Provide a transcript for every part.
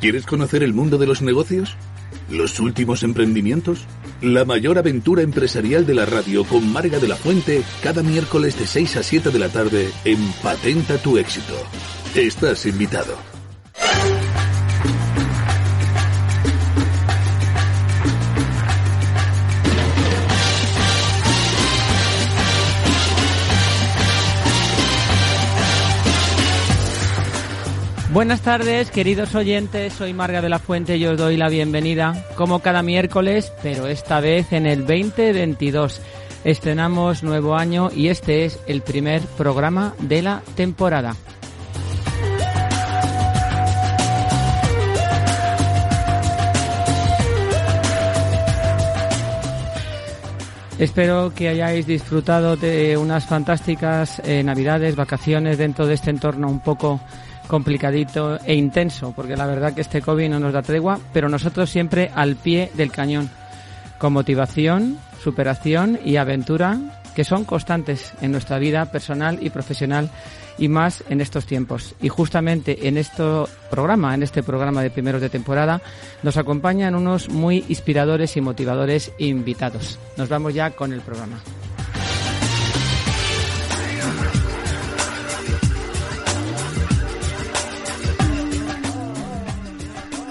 ¿Quieres conocer el mundo de los negocios? ¿Los últimos emprendimientos? La mayor aventura empresarial de la radio con Marga de la Fuente cada miércoles de 6 a 7 de la tarde en Patenta tu éxito. Estás invitado. Buenas tardes, queridos oyentes. Soy Marga de la Fuente y os doy la bienvenida, como cada miércoles, pero esta vez en el 2022. Estrenamos nuevo año y este es el primer programa de la temporada. Espero que hayáis disfrutado de unas fantásticas eh, navidades, vacaciones dentro de este entorno un poco complicadito e intenso, porque la verdad que este COVID no nos da tregua, pero nosotros siempre al pie del cañón, con motivación, superación y aventura que son constantes en nuestra vida personal y profesional y más en estos tiempos. Y justamente en este programa, en este programa de primeros de temporada, nos acompañan unos muy inspiradores y motivadores invitados. Nos vamos ya con el programa.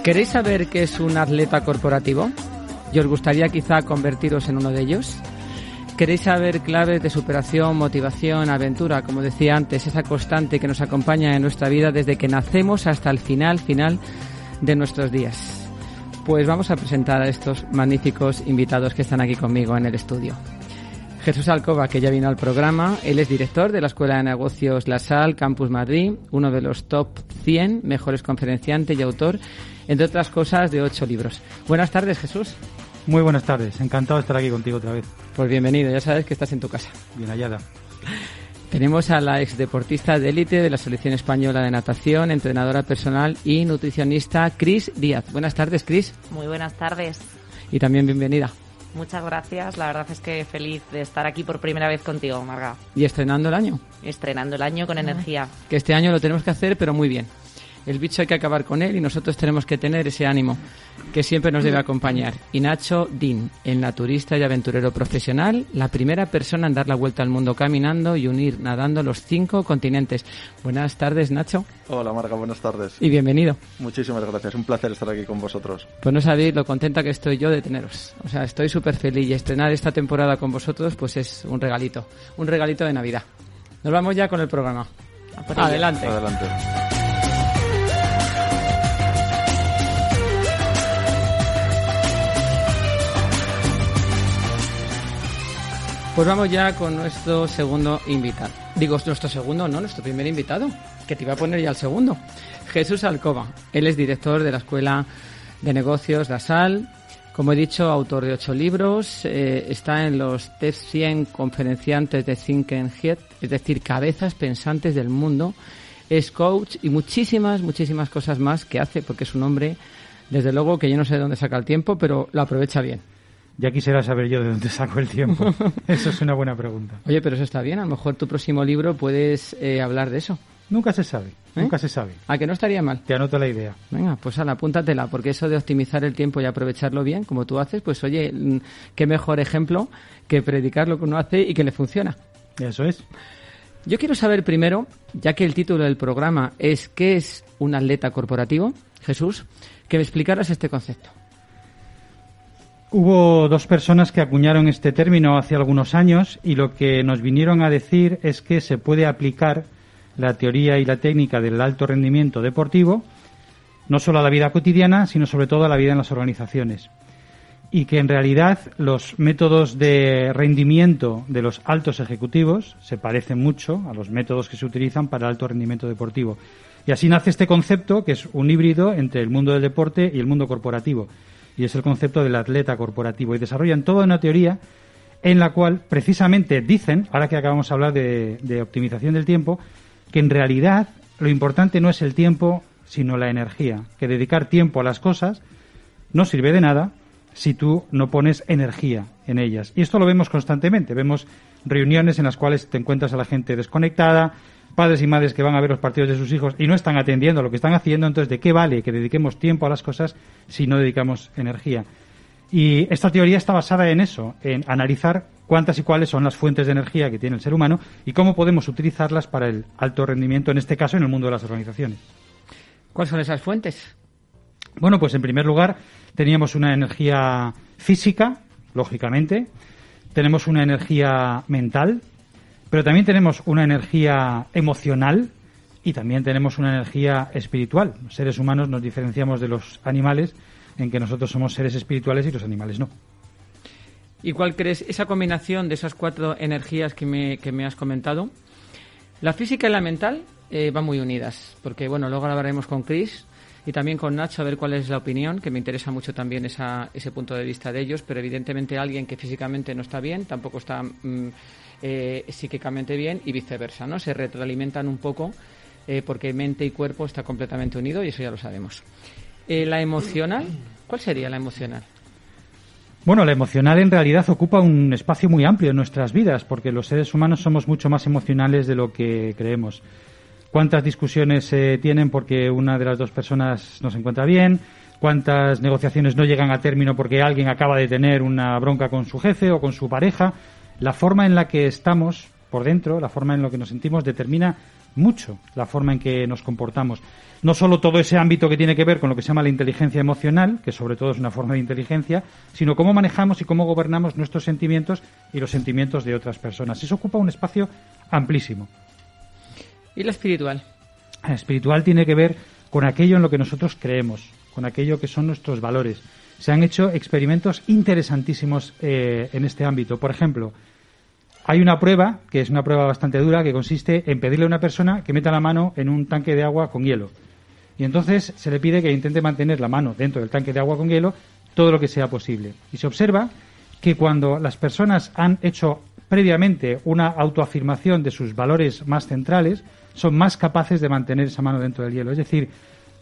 ¿Queréis saber qué es un atleta corporativo? ¿Y os gustaría quizá convertiros en uno de ellos? ¿Queréis saber claves de superación, motivación, aventura, como decía antes, esa constante que nos acompaña en nuestra vida desde que nacemos hasta el final, final de nuestros días? Pues vamos a presentar a estos magníficos invitados que están aquí conmigo en el estudio. Jesús Alcoba, que ya vino al programa, él es director de la Escuela de Negocios La Sal, Campus Madrid, uno de los top 100 mejores conferenciantes y autor entre otras cosas, de ocho libros. Buenas tardes, Jesús. Muy buenas tardes, encantado de estar aquí contigo otra vez. Pues bienvenido, ya sabes que estás en tu casa. Bien hallada. Tenemos a la exdeportista de élite de la selección española de natación, entrenadora personal y nutricionista Cris Díaz. Buenas tardes, Cris. Muy buenas tardes. Y también bienvenida. Muchas gracias, la verdad es que feliz de estar aquí por primera vez contigo, Marga. ¿Y estrenando el año? Estrenando el año con energía. Que este año lo tenemos que hacer, pero muy bien. El bicho hay que acabar con él y nosotros tenemos que tener ese ánimo que siempre nos debe acompañar. Y Nacho Dean, el naturista y aventurero profesional, la primera persona en dar la vuelta al mundo caminando y unir nadando los cinco continentes. Buenas tardes, Nacho. Hola, Marga, buenas tardes. Y bienvenido. Muchísimas gracias, un placer estar aquí con vosotros. Pues no sabéis lo contenta que estoy yo de teneros. O sea, estoy súper feliz y estrenar esta temporada con vosotros pues es un regalito, un regalito de Navidad. Nos vamos ya con el programa. Adelante. Adelante. Pues vamos ya con nuestro segundo invitado. Digo, nuestro segundo, no, nuestro primer invitado, que te iba a poner ya el segundo. Jesús Alcoba. Él es director de la Escuela de Negocios La Sal. Como he dicho, autor de ocho libros. Eh, está en los top 100 conferenciantes de Think and Head, es decir, cabezas pensantes del mundo. Es coach y muchísimas, muchísimas cosas más que hace, porque es un hombre, desde luego, que yo no sé de dónde saca el tiempo, pero lo aprovecha bien. Ya quisiera saber yo de dónde saco el tiempo. eso es una buena pregunta. Oye, pero eso está bien. A lo mejor tu próximo libro puedes eh, hablar de eso. Nunca se sabe. ¿Eh? Nunca se sabe. ¿A que no estaría mal? Te anoto la idea. Venga, pues ala, apúntatela, porque eso de optimizar el tiempo y aprovecharlo bien, como tú haces, pues oye, mm, qué mejor ejemplo que predicar lo que uno hace y que le funciona. Eso es. Yo quiero saber primero, ya que el título del programa es ¿Qué es un atleta corporativo? Jesús, que me explicaras este concepto. Hubo dos personas que acuñaron este término hace algunos años y lo que nos vinieron a decir es que se puede aplicar la teoría y la técnica del alto rendimiento deportivo no solo a la vida cotidiana, sino sobre todo a la vida en las organizaciones. Y que en realidad los métodos de rendimiento de los altos ejecutivos se parecen mucho a los métodos que se utilizan para el alto rendimiento deportivo. Y así nace este concepto, que es un híbrido entre el mundo del deporte y el mundo corporativo. Y es el concepto del atleta corporativo. Y desarrollan toda una teoría en la cual precisamente dicen, ahora que acabamos de hablar de, optimización del tiempo, que en realidad lo importante no es el tiempo, sino la energía. Que dedicar tiempo a las cosas no sirve de nada si tú no pones energía en ellas. Y esto lo vemos constantemente. Vemos reuniones en las cuales te encuentras a la gente desconectada, padres y madres que van a ver los partidos de sus hijos y no están atendiendo a lo que están haciendo. Entonces, ¿de qué vale que dediquemos tiempo a las cosas si no dedicamos energía? Y esta teoría está basada en eso, en analizar cuántas y cuáles son las fuentes de energía que tiene el ser humano y cómo podemos utilizarlas para el alto rendimiento, en este caso en el mundo de las organizaciones. ¿Cuáles son esas fuentes? Bueno, pues en primer lugar teníamos una energía física, lógicamente, tenemos una energía mental, pero también tenemos una energía emocional y también tenemos una energía espiritual. Los seres humanos nos diferenciamos de los animales en que nosotros somos seres espirituales y los animales no. ¿Y cuál crees esa combinación de esas cuatro energías que me, que me has comentado? La física y la mental eh, van muy unidas, porque bueno, luego hablaremos con Chris y también con Nacho a ver cuál es la opinión, que me interesa mucho también esa, ese punto de vista de ellos, pero evidentemente alguien que físicamente no está bien tampoco está mm, eh, psíquicamente bien y viceversa, ¿no? Se retroalimentan un poco eh, porque mente y cuerpo está completamente unido y eso ya lo sabemos. Eh, la emocional, ¿cuál sería la emocional? Bueno, la emocional en realidad ocupa un espacio muy amplio en nuestras vidas, porque los seres humanos somos mucho más emocionales de lo que creemos. ¿Cuántas discusiones se tienen porque una de las dos personas no se encuentra bien? ¿Cuántas negociaciones no llegan a término porque alguien acaba de tener una bronca con su jefe o con su pareja? La forma en la que estamos por dentro, la forma en la que nos sentimos, determina mucho la forma en que nos comportamos. No solo todo ese ámbito que tiene que ver con lo que se llama la inteligencia emocional, que sobre todo es una forma de inteligencia, sino cómo manejamos y cómo gobernamos nuestros sentimientos y los sentimientos de otras personas. Eso ocupa un espacio amplísimo. ¿Y la espiritual? La espiritual tiene que ver con aquello en lo que nosotros creemos, con aquello que son nuestros valores. Se han hecho experimentos interesantísimos eh, en este ámbito. Por ejemplo, hay una prueba, que es una prueba bastante dura, que consiste en pedirle a una persona que meta la mano en un tanque de agua con hielo. Y entonces se le pide que intente mantener la mano dentro del tanque de agua con hielo todo lo que sea posible. Y se observa que cuando las personas han hecho previamente una autoafirmación de sus valores más centrales, son más capaces de mantener esa mano dentro del hielo. Es decir,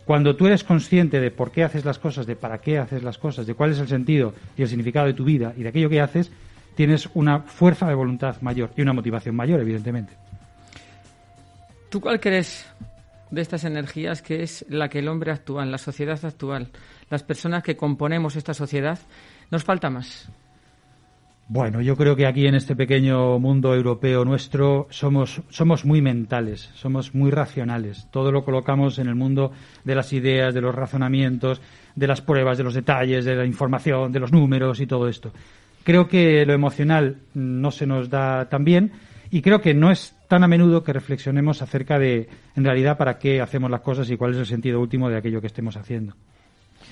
cuando tú eres consciente de por qué haces las cosas, de para qué haces las cosas, de cuál es el sentido y el significado de tu vida y de aquello que haces, tienes una fuerza de voluntad mayor y una motivación mayor, evidentemente. ¿Tú cuál crees de estas energías que es la que el hombre actual, la sociedad actual, las personas que componemos esta sociedad, nos falta más? Bueno, yo creo que aquí en este pequeño mundo europeo nuestro somos, somos muy mentales, somos muy racionales. Todo lo colocamos en el mundo de las ideas, de los razonamientos, de las pruebas, de los detalles, de la información, de los números y todo esto. Creo que lo emocional no se nos da tan bien y creo que no es tan a menudo que reflexionemos acerca de, en realidad, para qué hacemos las cosas y cuál es el sentido último de aquello que estemos haciendo.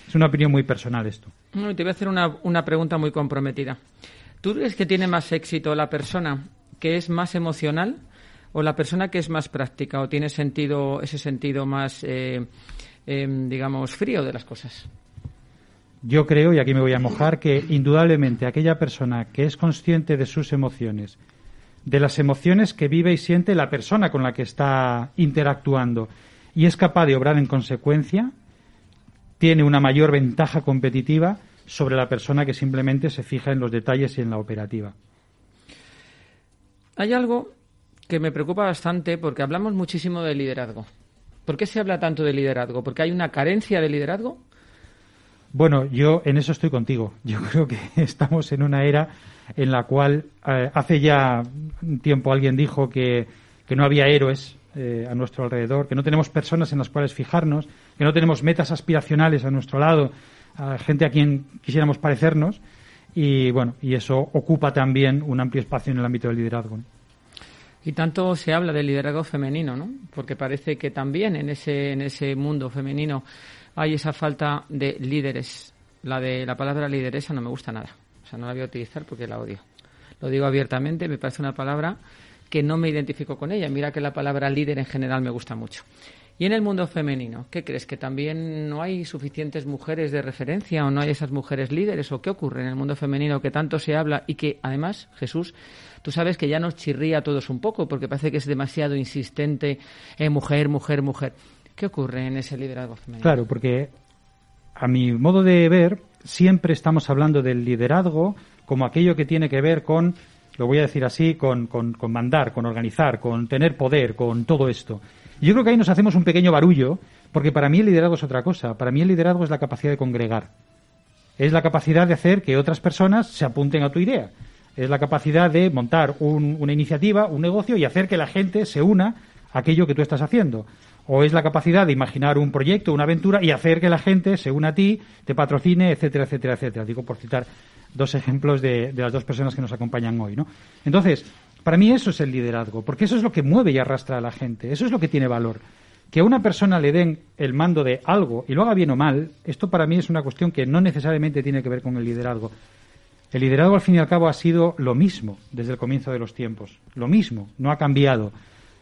Es una opinión muy personal esto. te voy a hacer una, una pregunta muy comprometida. ¿Tú crees que tiene más éxito la persona que es más emocional o la persona que es más práctica o tiene sentido ese sentido más, eh, em, digamos, frío de las cosas? Yo creo, y aquí me voy a mojar, que indudablemente aquella persona que es consciente de sus emociones, de las emociones que vive y siente la persona con la que está interactuando y es capaz de obrar en consecuencia, tiene una mayor ventaja competitiva sobre la persona que simplemente se fija en los detalles y en la operativa. Hay algo que me preocupa bastante porque hablamos muchísimo de liderazgo. ¿Por qué se habla tanto de liderazgo? ¿Porque hay una carencia de liderazgo? Bueno, yo en eso estoy contigo. Yo creo que estamos en una era en la cual eh, hace ya tiempo alguien dijo que, no había héroes eh, a nuestro alrededor, que no tenemos personas en las cuales fijarnos, que no tenemos metas aspiracionales a nuestro lado, a gente a quien quisiéramos parecernos. Y bueno, y eso ocupa también un amplio espacio en el ámbito del liderazgo. Y tanto se habla del liderazgo femenino, ¿no? Porque parece que también en ese, en ese mundo femenino hay esa falta de líderes. La de la palabra lideresa no me gusta nada. O sea, no la voy a utilizar porque la odio. Lo digo abiertamente, me parece una palabra que no me identifico con ella. Mira que la palabra líder en general me gusta mucho. Y en el mundo femenino, ¿qué crees? ¿Que también no hay suficientes mujeres de referencia o no hay esas mujeres líderes? ¿O qué ocurre en el mundo femenino que tanto se habla y que además, Jesús, tú sabes que ya nos chirría a todos un poco porque parece que es demasiado insistente en mujer, mujer, mujer. ¿Qué ocurre en ese liderazgo femenino? Claro, porque a mi modo de ver, siempre estamos hablando del liderazgo como aquello que tiene que ver con, lo voy a decir así, con, con, con mandar, con organizar, con tener poder, con todo esto. Yo creo que ahí nos hacemos un pequeño barullo, porque para mí el liderazgo es otra cosa. Para mí el liderazgo es la capacidad de congregar. Es la capacidad de hacer que otras personas se apunten a tu idea. Es la capacidad de montar un- una iniciativa, un negocio y hacer que la gente se una a aquello que tú estás haciendo. O es la capacidad de imaginar un proyecto, una aventura y hacer que la gente se una a ti, te patrocine, etcétera, etcétera, etcétera. Digo por citar dos ejemplos de, de las dos personas que nos acompañan hoy, ¿no? Entonces, para mí eso es el liderazgo, porque eso es lo que mueve y arrastra a la gente, eso es lo que tiene valor. Que a una persona le den el mando de algo y lo haga bien o mal, esto para mí es una cuestión que no necesariamente tiene que ver con el liderazgo. El liderazgo, al fin y al cabo, ha sido lo mismo desde el comienzo de los tiempos. Lo mismo, no ha cambiado.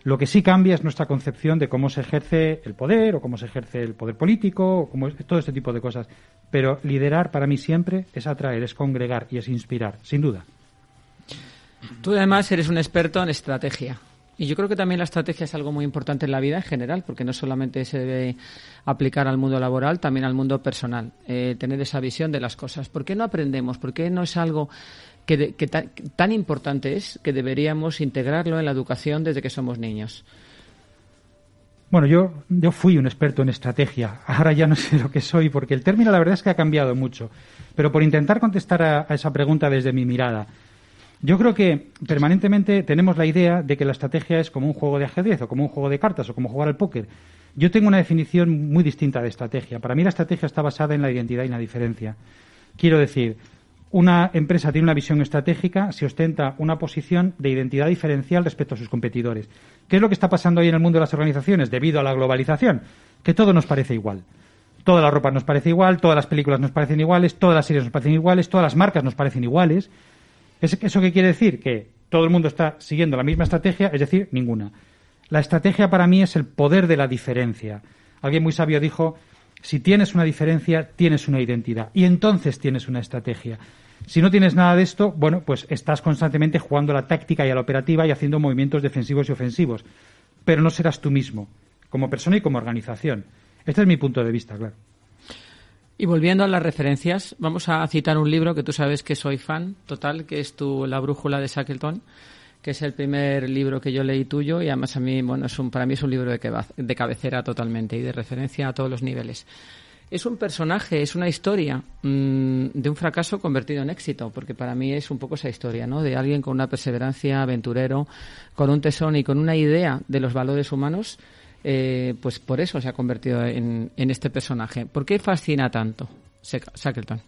Lo que sí cambia es nuestra concepción de cómo se ejerce el poder o cómo se ejerce el poder político, o cómo es- todo este tipo de cosas. Pero liderar para mí siempre es atraer, es congregar y es inspirar, sin duda. Tú además eres un experto en estrategia. Y yo creo que también la estrategia es algo muy importante en la vida en general, porque no solamente se debe aplicar al mundo laboral, también al mundo personal. Eh, tener esa visión de las cosas. ¿Por qué no aprendemos? ¿Por qué no es algo que, de- que ta- tan importante es que deberíamos integrarlo en la educación desde que somos niños? Bueno, yo, yo fui un experto en estrategia. Ahora ya no sé lo que soy, porque el término la verdad es que ha cambiado mucho. Pero por intentar contestar a, a esa pregunta desde mi mirada, yo creo que permanentemente tenemos la idea de que la estrategia es como un juego de ajedrez o como un juego de cartas o como jugar al póker. Yo tengo una definición muy distinta de estrategia. Para mí la estrategia está basada en la identidad y en la diferencia. Quiero decir, una empresa tiene una visión estratégica si ostenta una posición de identidad diferencial respecto a sus competidores. ¿Qué es lo que está pasando hoy en el mundo de las organizaciones debido a la globalización? Que todo nos parece igual. Toda la ropa nos parece igual, todas las películas nos parecen iguales, todas las series nos parecen iguales, todas las marcas nos parecen iguales. ¿Es- ¿Eso qué quiere decir? Que todo el mundo está siguiendo la misma estrategia, es decir, ninguna. La estrategia para mí es el poder de la diferencia. Alguien muy sabio dijo, si tienes una diferencia, tienes una identidad y entonces tienes una estrategia. Si no tienes nada de esto, bueno, pues estás constantemente jugando a la táctica y a la operativa y haciendo movimientos defensivos y ofensivos, pero no serás tú mismo, como persona y como organización. Este es mi punto de vista, claro. Y volviendo a las referencias, vamos a citar un libro que tú sabes que soy fan total, que es tu La brújula de Shackleton, que es el primer libro que yo leí tuyo y además a mí, bueno, es un, para mí es un libro de, queba- de cabecera totalmente y de referencia a todos los niveles. Es un personaje, es una historia mm, de un fracaso convertido en éxito, porque para mí es un poco esa historia, ¿no? De alguien con una perseverancia, aventurero, con un tesón y con una idea de los valores humanos, eh, pues por eso se ha convertido en, en este personaje. ¿Por qué fascina tanto Shack- Shackleton?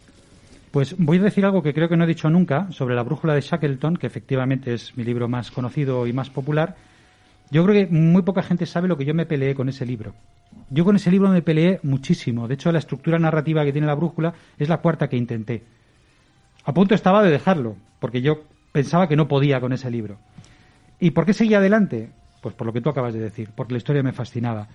Pues voy a decir algo que creo que no he dicho nunca sobre la brújula de Shackleton, que efectivamente es mi libro más conocido y más popular. Yo creo que muy poca gente sabe lo que yo me peleé con ese libro. Yo con ese libro me peleé muchísimo. De hecho, la estructura narrativa que tiene la brújula es la cuarta que intenté. A punto estaba de dejarlo, porque yo pensaba que no podía con ese libro. ¿Y por qué seguía adelante? Pues por lo que tú acabas de decir, porque la historia me fascinaba.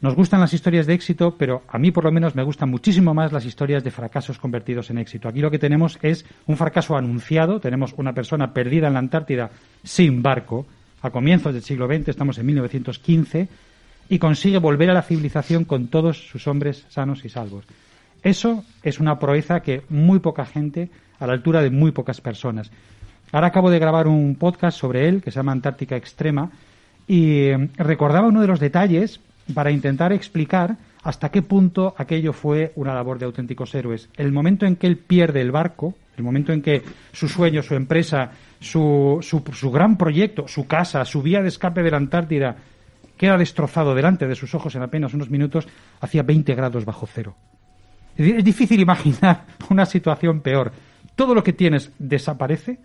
Nos gustan las historias de éxito, pero a mí por lo menos me gustan muchísimo más las historias de fracasos convertidos en éxito. Aquí lo que tenemos es un fracaso anunciado, tenemos una persona perdida en la Antártida sin barco, a comienzos del siglo XX, estamos en 1915, y consigue volver a la civilización con todos sus hombres sanos y salvos. Eso es una proeza que muy poca gente, a la altura de muy pocas personas. Ahora acabo de grabar un podcast sobre él que se llama Antártica Extrema y eh, recordaba uno de los detalles para intentar explicar hasta qué punto aquello fue una labor de auténticos héroes. El momento en que él pierde el barco, el momento en que su sueño, su empresa, su, su, su gran proyecto, su casa, su vía de escape de la Antártida, queda destrozado delante de sus ojos en apenas unos minutos, hacía 20 grados bajo cero. Es difícil imaginar una situación peor. Todo lo que tienes desaparece,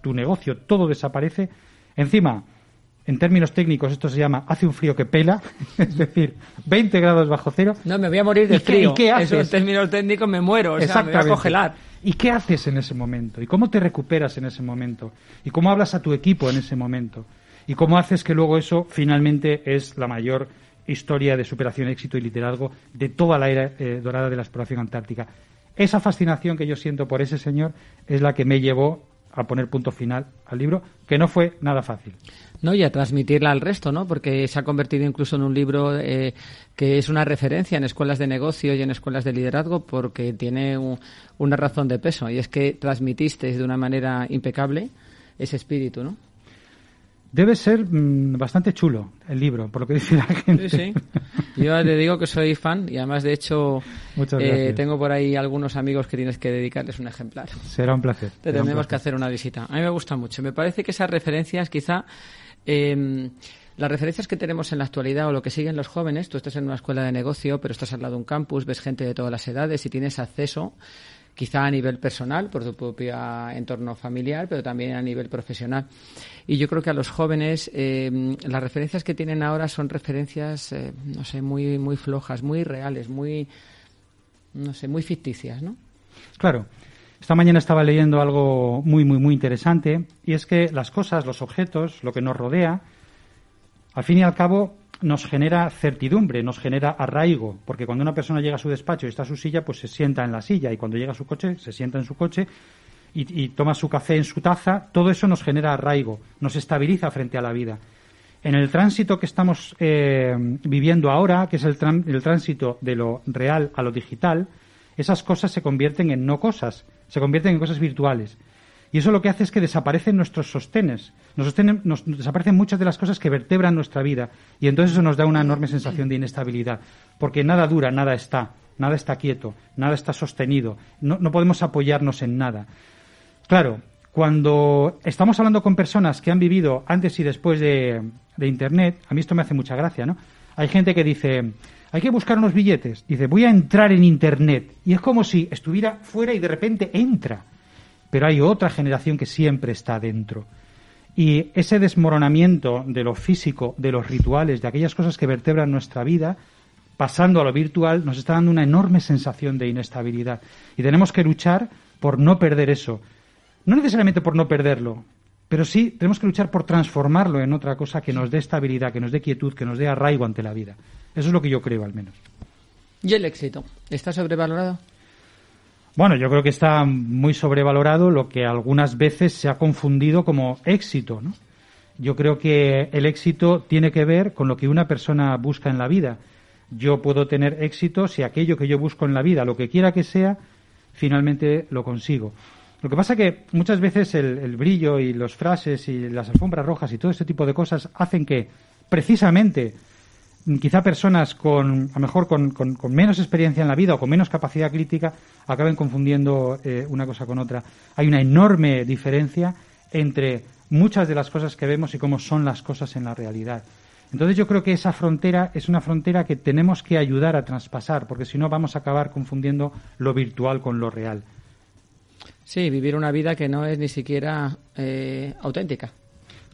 tu negocio, todo desaparece. Encima, en términos técnicos, esto se llama hace un frío que pela, es decir, 20 grados bajo cero. No, me voy a morir de ¿Y qué- frío. y qué haces? Eso en términos técnicos me muero, o sea, me voy a congelar. ¿Y qué haces en ese momento? ¿Y cómo te recuperas en ese momento? ¿Y cómo hablas a tu equipo en ese momento? ¿Y cómo haces que luego eso finalmente es la mayor historia de superación, éxito y liderazgo de toda la era eh, dorada de la exploración antártica. Esa fascinación que yo siento por ese señor es la que me llevó a poner punto final al libro, que no fue nada fácil. No, y a transmitirla al resto, ¿no? Porque se ha convertido incluso en un libro eh, que es una referencia en escuelas de negocio y en escuelas de liderazgo porque tiene una razón de peso y es que transmitiste de una manera impecable ese espíritu, ¿no? Debe ser mm, bastante chulo el libro, por lo que dice la gente. Sí, sí. Yo te digo que soy fan y además, de hecho, eh, tengo por ahí algunos amigos que tienes que dedicarles un ejemplar. Será un placer. Te tendremos que hacer una visita. A mí me gusta mucho. Me parece que esas referencias, quizá, eh, las referencias que tenemos en la actualidad o lo que siguen los jóvenes, tú estás en una escuela de negocio, pero estás al lado de un campus, ves gente de todas las edades y tienes acceso quizá a nivel personal, por tu propio entorno familiar, pero también a nivel profesional. Y yo creo que a los jóvenes eh, las referencias que tienen ahora son referencias, eh, no sé, muy, muy flojas, muy reales, muy, no sé, muy ficticias, ¿no? Claro. Esta mañana estaba leyendo algo muy, muy, muy interesante y es que las cosas, los objetos, lo que nos rodea, al fin y al cabo nos genera certidumbre, nos genera arraigo, porque cuando una persona llega a su despacho y está a su silla, pues se sienta en la silla y cuando llega a su coche, se sienta en su coche y, toma su café en su taza, todo eso nos genera arraigo, nos estabiliza frente a la vida. En el tránsito que estamos eh, viviendo ahora, que es el, el tránsito de lo real a lo digital, esas cosas se convierten en no cosas, se convierten en cosas virtuales. Y eso lo que hace es que desaparecen nuestros sostenes, nos, nos, desaparecen muchas de las cosas que vertebran nuestra vida. Y entonces eso nos da una enorme sensación de inestabilidad, porque nada dura, nada está, nada está quieto, nada está sostenido, no, podemos apoyarnos en nada. Claro, cuando estamos hablando con personas que han vivido antes y después de, de Internet, a mí esto me hace mucha gracia, ¿no? Hay gente que dice, hay que buscar unos billetes. Dice, voy a entrar en Internet. Y es como si estuviera fuera y de repente entra pero hay otra generación que siempre está dentro. Y ese desmoronamiento de lo físico, de los rituales, de aquellas cosas que vertebran nuestra vida, pasando a lo virtual, nos está dando una enorme sensación de inestabilidad. Y tenemos que luchar por no perder eso. No necesariamente por no perderlo, pero sí tenemos que luchar por transformarlo en otra cosa que nos dé estabilidad, que nos dé quietud, que nos dé arraigo ante la vida. Eso es lo que yo creo, al menos. ¿Y el éxito? ¿Está sobrevalorado? Bueno, yo creo que está muy sobrevalorado lo que algunas veces se ha confundido como éxito, ¿no? Yo creo que el éxito tiene que ver con lo que una persona busca en la vida. Yo puedo tener éxito si aquello que yo busco en la vida, lo que quiera que sea, finalmente lo consigo. Lo que pasa que muchas veces el, brillo y las frases y las alfombras rojas y todo este tipo de cosas hacen que precisamente quizá personas con, a lo mejor con, menos experiencia en la vida o con menos capacidad crítica acaben confundiendo eh, una cosa con otra. Hay una enorme diferencia entre muchas de las cosas que vemos y cómo son las cosas en la realidad. Entonces yo creo que esa frontera es una frontera que tenemos que ayudar a traspasar, porque si no vamos a acabar confundiendo lo virtual con lo real. Sí, vivir una vida que no es ni siquiera eh, auténtica.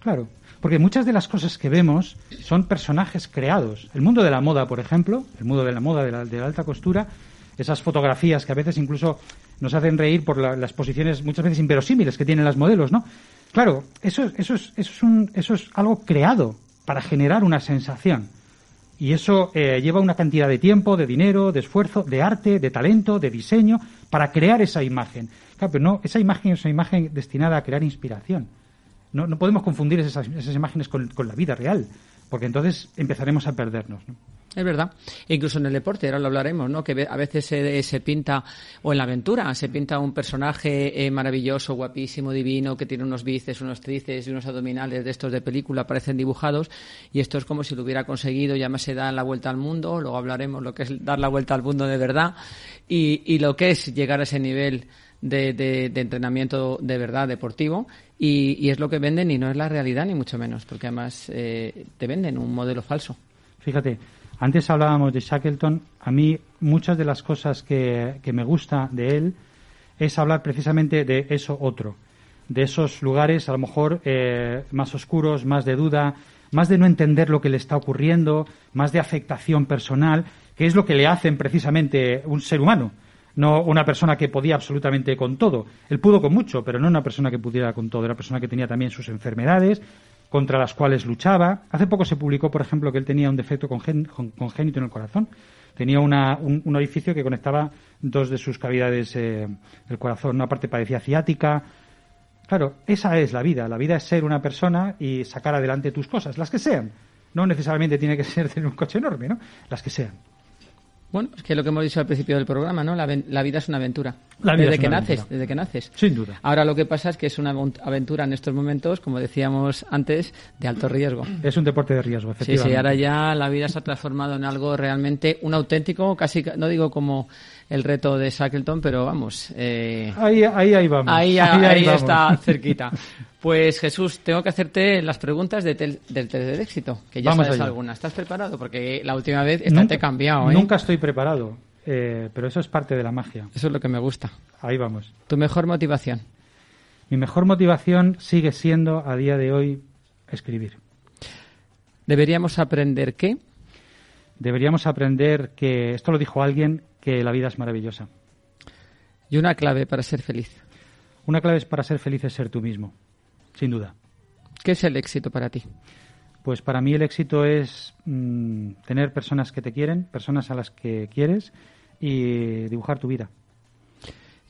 Claro. Porque muchas de las cosas que vemos son personajes creados. El mundo de la moda, por ejemplo, el mundo de la moda, de la, alta costura, esas fotografías que a veces incluso nos hacen reír por las posiciones muchas veces inverosímiles que tienen las modelos, ¿no? Claro, eso, eso, es, eso es algo creado para generar una sensación. Y eso eh, lleva una cantidad de tiempo, de dinero, de esfuerzo, de arte, de talento, de diseño, para crear esa imagen. Claro, pero no, esa imagen es una imagen destinada a crear inspiración. No, no podemos confundir esas, esas imágenes con, la vida real, porque entonces empezaremos a perdernos. Es verdad. Incluso en el deporte, ahora lo hablaremos, ¿no? Que a veces se, se pinta, o en la aventura, se pinta un personaje eh, maravilloso, guapísimo, divino, que tiene unos bíceps, unos tríceps y unos abdominales de estos de película, parecen dibujados, y esto es como si lo hubiera conseguido, ya más se da la vuelta al mundo, luego hablaremos lo que es dar la vuelta al mundo de verdad, y, y lo que es llegar a ese nivel de, de, entrenamiento de verdad deportivo y, es lo que venden y no es la realidad ni mucho menos, porque además eh, te venden un modelo falso. Fíjate, antes hablábamos de Shackleton, a mí muchas de las cosas que, que me gusta de él es hablar precisamente de eso otro, de esos lugares a lo mejor eh, más oscuros, más de duda, más de no entender lo que le está ocurriendo, más de afectación personal, que es lo que le hacen precisamente un ser humano no una persona que podía absolutamente con todo. Él pudo con mucho, pero no una persona que pudiera con todo. Era una persona que tenía también sus enfermedades contra las cuales luchaba. Hace poco se publicó, por ejemplo, que él tenía un defecto congénito en el corazón. Tenía un, orificio que conectaba dos de sus cavidades eh, del corazón. Una parte parecía ciática. Claro, esa es la vida. La vida es ser una persona y sacar adelante tus cosas, las que sean. No necesariamente tiene que ser tener un coche enorme, ¿no? Las que sean. Bueno, es que lo que hemos dicho al principio del programa, ¿no? La, vida es una aventura. desde que naces, desde que naces. Sin duda. Ahora lo que pasa es que es una aventura en estos momentos, como decíamos antes, de alto riesgo. Es un deporte de riesgo, efectivamente. Sí, sí, ahora ya la vida se ha transformado en algo realmente, un auténtico, casi, no digo como el reto de Shackleton, pero vamos. Eh, ahí, ahí, ahí vamos. Ahí, ahí, está cerquita. Pues Jesús, tengo que hacerte las preguntas de del test del éxito, que ya sabes alguna. ¿Estás preparado? Porque la última vez esta te he cambiado. ¿eh? Nunca estoy preparado, eh, pero eso es parte de la magia. Eso es lo que me gusta. Ahí vamos. ¿Tu mejor motivación? Mi mejor motivación sigue siendo, a día de hoy, escribir. ¿Deberíamos aprender qué? Deberíamos aprender que, esto lo dijo alguien, que la vida es maravillosa. ¿Y una clave para ser feliz? Una clave para ser feliz es ser tú mismo sin duda. ¿Qué es el éxito para ti? Pues para mí el éxito es mm, tener personas que te quieren, personas a las que quieres y dibujar tu vida.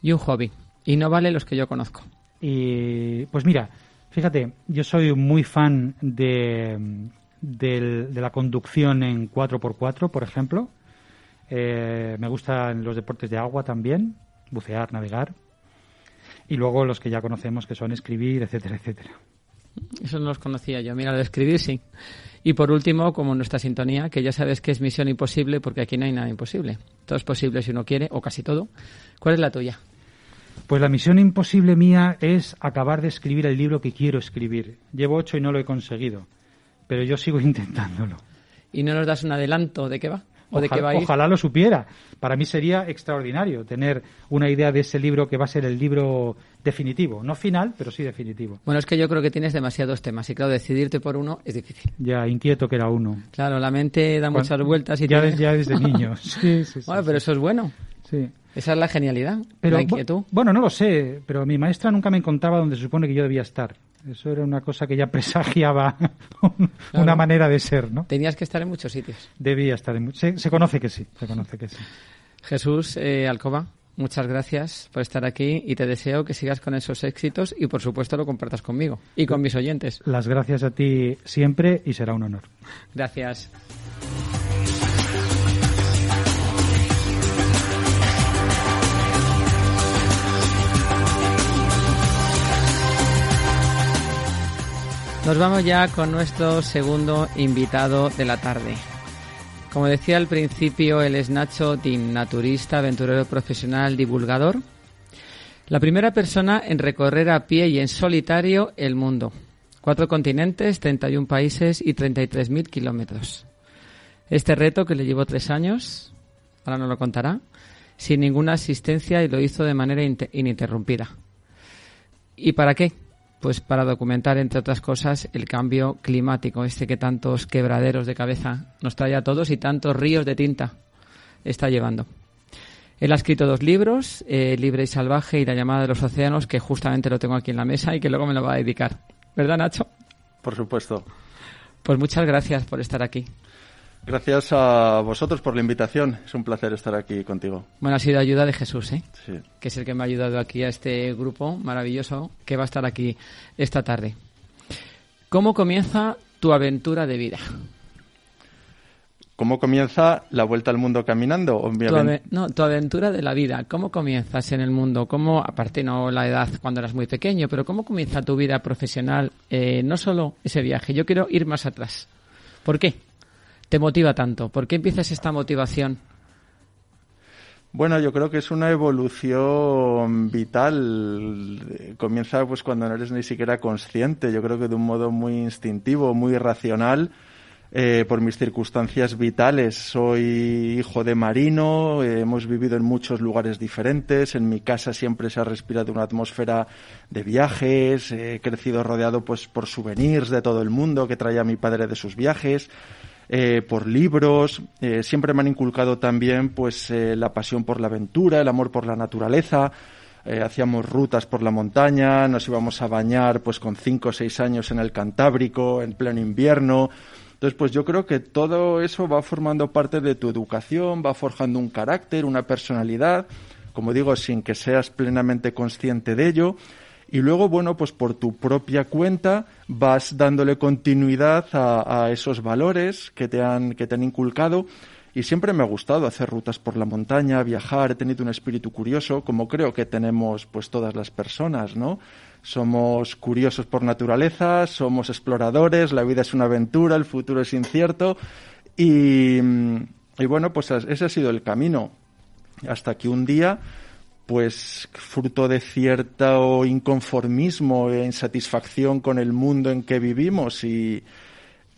Y un hobby. Y no vale los que yo conozco. Y pues mira, fíjate, yo soy muy fan de, de, la conducción en 4x4, por ejemplo. Eh, me gustan los deportes de agua también, bucear, navegar y luego los que ya conocemos que son escribir, etcétera, etcétera. Eso no los conocía yo. Mira, de escribir sí. Y por último, como nuestra sintonía, que ya sabes que es misión imposible porque aquí no hay nada imposible. Todo es posible si uno quiere, o casi todo. ¿Cuál es la tuya? Pues la misión imposible mía es acabar de escribir el libro que quiero escribir. Llevo ocho y no lo he conseguido, pero yo sigo intentándolo. ¿Y no nos das un adelanto de qué va? Ojalá, lo supiera. Para mí sería extraordinario tener una idea de ese libro que va a ser el libro definitivo. No final, pero sí definitivo. Bueno, es que yo creo que tienes demasiados temas y claro, decidirte por uno es difícil. Ya, inquieto que era uno. Claro, la mente da muchas vueltas y... Ya, desde niño. sí, sí, bueno, pero eso es bueno. Sí. Esa es la genialidad, pero, la inquietud. Bueno, no lo sé, pero mi maestra nunca me contaba dónde se supone que yo debía estar. Eso era una cosa que ya presagiaba una manera de ser, ¿no? Tenías que estar en muchos sitios. Debía estar en muchos. Se, se, conoce que sí, se conoce que sí. Jesús eh, Alcoba, muchas gracias por estar aquí y te deseo que sigas con esos éxitos y por supuesto lo compartas conmigo y con mis oyentes. Las gracias a ti siempre y será un honor. Gracias. Nos vamos ya con nuestro segundo invitado de la tarde. Como decía al principio, él es Nacho Tim, naturista, aventurero profesional, divulgador. La primera persona en recorrer a pie y en solitario el mundo. Cuatro continentes, 31 países y 33.000 kilómetros. Este reto, que le llevó tres años, ahora nos lo contará, sin ninguna asistencia y lo hizo de manera ininterrumpida. ¿Y para qué? Pues para documentar, entre otras cosas, el cambio climático, este que tantos quebraderos de cabeza nos trae a todos y tantos ríos de tinta está llevando. Él ha escrito dos libros, eh, Libre y Salvaje y La llamada de los océanos, que justamente lo tengo aquí en la mesa y que luego me lo va a dedicar. ¿Verdad, Nacho? Por supuesto. Pues muchas gracias por estar aquí. Gracias a vosotros por la invitación. Es un placer estar aquí contigo. Bueno, ha sido ayuda de Jesús, ¿eh? Sí. Que es el que me ha ayudado aquí a este grupo maravilloso que va a estar aquí esta tarde. ¿Cómo comienza tu aventura de vida? ¿Cómo comienza la vuelta al mundo caminando? no, tu aventura de la vida. ¿Cómo comienzas en el mundo? ¿Cómo, aparte no la edad cuando eras muy pequeño, pero cómo comienza tu vida profesional? Eh, no solo ese viaje, yo quiero ir más atrás. ¿Por qué? Te motiva tanto? ¿Por qué empiezas esta motivación? Bueno, yo creo que es una evolución vital. Comienza pues cuando no eres ni siquiera consciente. Yo creo que de un modo muy instintivo, muy racional. Eh, por mis circunstancias vitales. Soy hijo de marino, hemos vivido en muchos lugares diferentes, en mi casa siempre se ha respirado una atmósfera de viajes, he crecido rodeado pues por souvenirs de todo el mundo que traía mi padre de sus viajes. Eh, por libros, eh, siempre me han inculcado también pues eh, la pasión por la aventura, el amor por la naturaleza. eh, hacíamos rutas por la montaña, nos íbamos a bañar pues con cinco o seis años en el Cantábrico, en pleno invierno. Entonces, pues yo creo que todo eso va formando parte de tu educación, va forjando un carácter, una personalidad, como digo, sin que seas plenamente consciente de ello. Y luego, bueno, pues por tu propia cuenta vas dándole continuidad a, esos valores que te han, que te han inculcado. Y siempre me ha gustado hacer rutas por la montaña, viajar, he tenido un espíritu curioso, como creo que tenemos pues todas las personas, ¿no? Somos curiosos por naturaleza, somos exploradores, la vida es una aventura, el futuro es incierto. Y, y bueno, pues ese ha sido el camino. Hasta que un día pues fruto de cierto inconformismo e insatisfacción con el mundo en que vivimos y,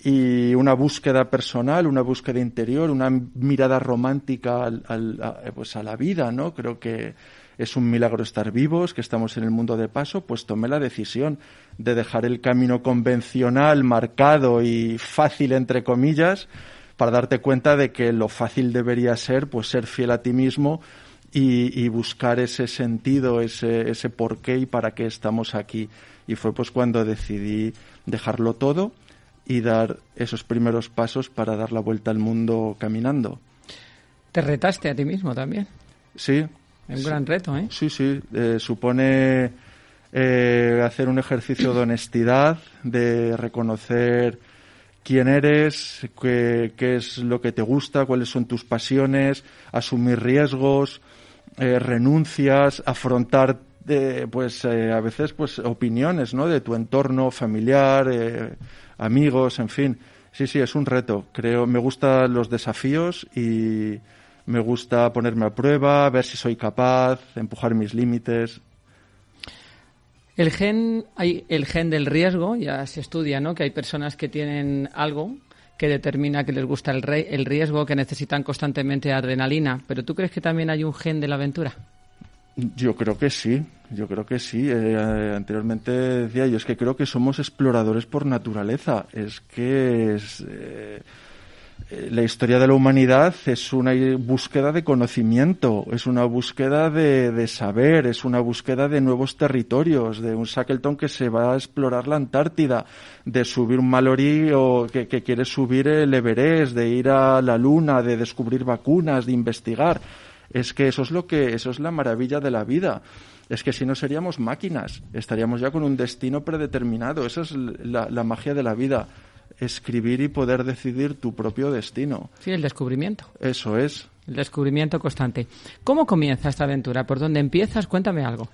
y una búsqueda personal, una búsqueda interior, una mirada romántica al, a, pues a la vida, ¿no? Creo que es un milagro estar vivos, que estamos en el mundo de paso, pues tomé la decisión de dejar el camino convencional, marcado y fácil, entre comillas, para darte cuenta de que lo fácil debería ser, pues ser fiel a ti mismo y, y buscar ese sentido, ese, ese por qué y para qué estamos aquí. Y fue pues cuando decidí dejarlo todo y dar esos primeros pasos para dar la vuelta al mundo caminando. ¿Te retaste a ti mismo también? Sí. Es un gran reto, ¿eh? Sí, sí. Eh, supone eh, hacer un ejercicio de honestidad, de reconocer quién eres, qué, qué, es lo que te gusta, cuáles son tus pasiones, asumir riesgos, eh, renuncias, afrontar eh, pues a veces pues opiniones ¿no? de tu entorno familiar amigos, en fin. Sí, sí, es un reto. Creo, me gustan los desafíos y me gusta ponerme a prueba, ver si soy capaz, empujar mis límites. El gen, hay el gen del riesgo, ya se estudia, ¿no? Que hay personas que tienen algo que determina que les gusta el, el riesgo, que necesitan constantemente adrenalina. Pero ¿tú crees que también hay un gen de la aventura? Yo creo que sí, yo creo que sí. Eh, anteriormente decía yo, es que creo que somos exploradores por naturaleza. Es que es, eh, la historia de la humanidad es una búsqueda de conocimiento, es una búsqueda de, saber, es una búsqueda de nuevos territorios, de un Shackleton que se va a explorar la Antártida, de subir un Mallory o que, quiere subir el Everest, de ir a la Luna, de descubrir vacunas, de investigar es que eso es lo que, eso es la maravilla de la vida. Es que si no seríamos máquinas, estaríamos ya con un destino predeterminado. Esa es la magia de la vida escribir y poder decidir tu propio destino. Sí, el descubrimiento. Eso es. El descubrimiento constante. ¿Cómo comienza esta aventura? ¿Por dónde empiezas? Cuéntame algo.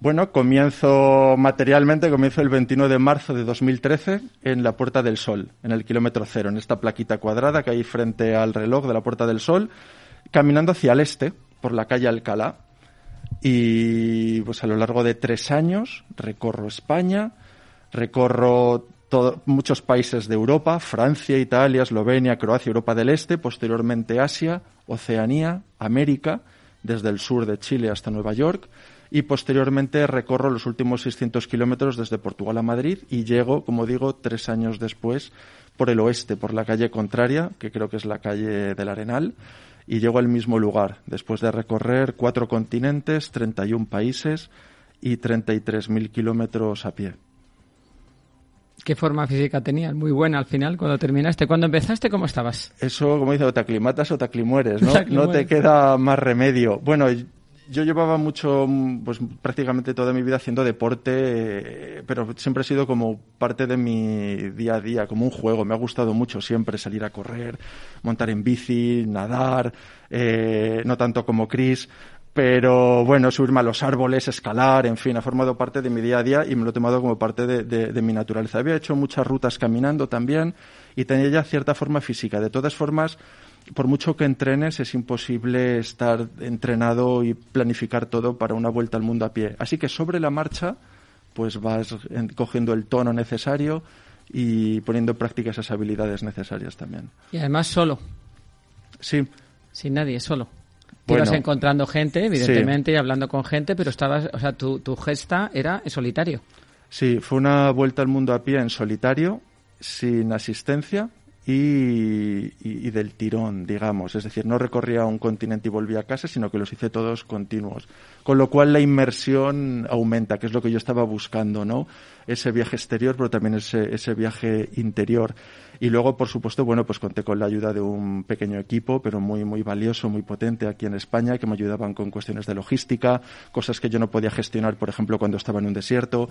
Bueno, comienzo materialmente, comienzo el 21 de marzo de 2013 en la Puerta del Sol, en el kilómetro cero, en esta plaquita cuadrada que hay frente al reloj de la Puerta del Sol caminando hacia el este, por la calle Alcalá, y pues a lo largo de tres años recorro España, recorro muchos países de Europa, Francia, Italia, Eslovenia, Croacia, Europa del Este, posteriormente Asia, Oceanía, América, desde el sur de Chile hasta Nueva York, y posteriormente recorro los últimos 600 kilómetros desde Portugal a Madrid y llego, como digo, tres años después por el oeste, por la calle contraria, que creo que es la calle del Arenal, y llego al mismo lugar, después de recorrer cuatro continentes, 31 países y 33.000 kilómetros a pie. ¿Qué forma física tenías? Muy buena al final, cuando terminaste. Cuando empezaste, ¿cómo estabas? Eso, como dice, o te aclimatas o te aclimueres, ¿no? No te queda más remedio. Bueno, yo llevaba mucho, pues prácticamente toda mi vida haciendo deporte, eh, pero siempre ha sido como parte de mi día a día, como un juego. Me ha gustado mucho siempre salir a correr, montar en bici, nadar, eh, no tanto como Chris, pero bueno, subirme a los árboles, escalar, en fin, ha formado parte de mi día a día y me lo he tomado como parte de, de, de mi naturaleza. Había hecho muchas rutas caminando también y tenía ya cierta forma física. De todas formas, por mucho que entrenes, es imposible estar entrenado y planificar todo para una vuelta al mundo a pie. Así que sobre la marcha, pues vas cogiendo el tono necesario y poniendo en práctica esas habilidades necesarias también. Y además solo. Sí. Sin nadie, solo. Bueno, ibas encontrando gente, evidentemente, sí. y hablando con gente, pero estabas, o sea, tu, tu gesta era en solitario. Sí, fue una vuelta al mundo a pie en solitario, sin asistencia, y, del tirón, digamos. Es decir, no recorría un continente y volvía a casa, sino que los hice todos continuos. Con lo cual la inmersión aumenta, que es lo que yo estaba buscando, ¿no? Ese viaje exterior, pero también ese, ese viaje interior. Y luego, por supuesto, bueno, pues conté con la ayuda de un pequeño equipo, pero muy, muy valioso, muy potente aquí en España, que me ayudaban con cuestiones de logística, cosas que yo no podía gestionar, por ejemplo, cuando estaba en un desierto.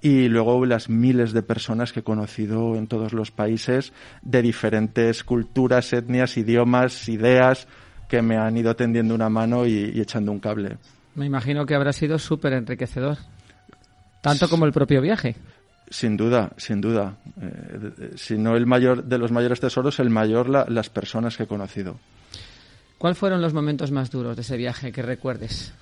Y luego las miles de personas que he conocido en todos los países de diferentes culturas, etnias, idiomas, ideas, que me han ido tendiendo una mano y, y echando un cable. Me imagino que habrá sido súper enriquecedor. Tanto como el propio viaje. Sin duda, sin duda. Eh, si no el mayor de los mayores tesoros, el mayor las personas que he conocido. ¿Cuáles fueron los momentos más duros de ese viaje que recuerdes?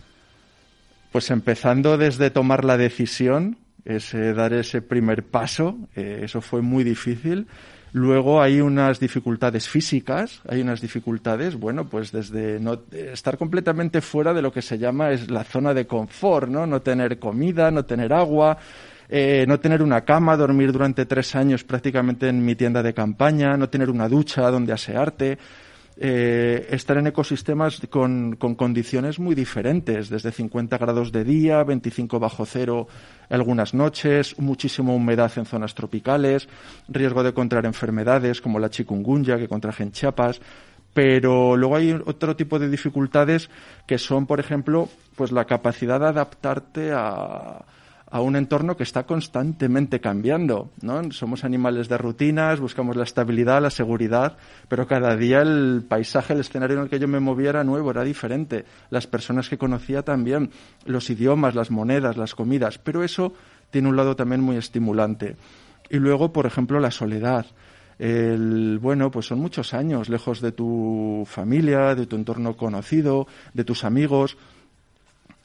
Pues empezando desde tomar la decisión, ese dar ese primer paso, eh, eso fue muy difícil. Luego hay unas dificultades físicas, hay unas dificultades, bueno, pues desde no estar completamente fuera de lo que se llama es la zona de confort, ¿no? No tener comida, no tener agua, eh, no tener una cama, dormir durante tres años prácticamente en mi tienda de campaña, no tener una ducha donde asearte, eh, estar en ecosistemas con, con, condiciones muy diferentes, desde 50 grados de día, 25 bajo cero algunas noches, muchísima humedad en zonas tropicales, riesgo de contraer enfermedades como la chikungunya que contraje en Chiapas, pero luego hay otro tipo de dificultades que son, por ejemplo, pues la capacidad de adaptarte a, a un entorno que está constantemente cambiando, ¿no? Somos animales de rutinas, buscamos la estabilidad, la seguridad, pero cada día el paisaje, el escenario en el que yo me movía era nuevo, era diferente. Las personas que conocía también, los idiomas, las monedas, las comidas, pero eso tiene un lado también muy estimulante. Y luego, por ejemplo, la soledad. El, bueno, pues son muchos años lejos de tu familia, de tu entorno conocido, de tus amigos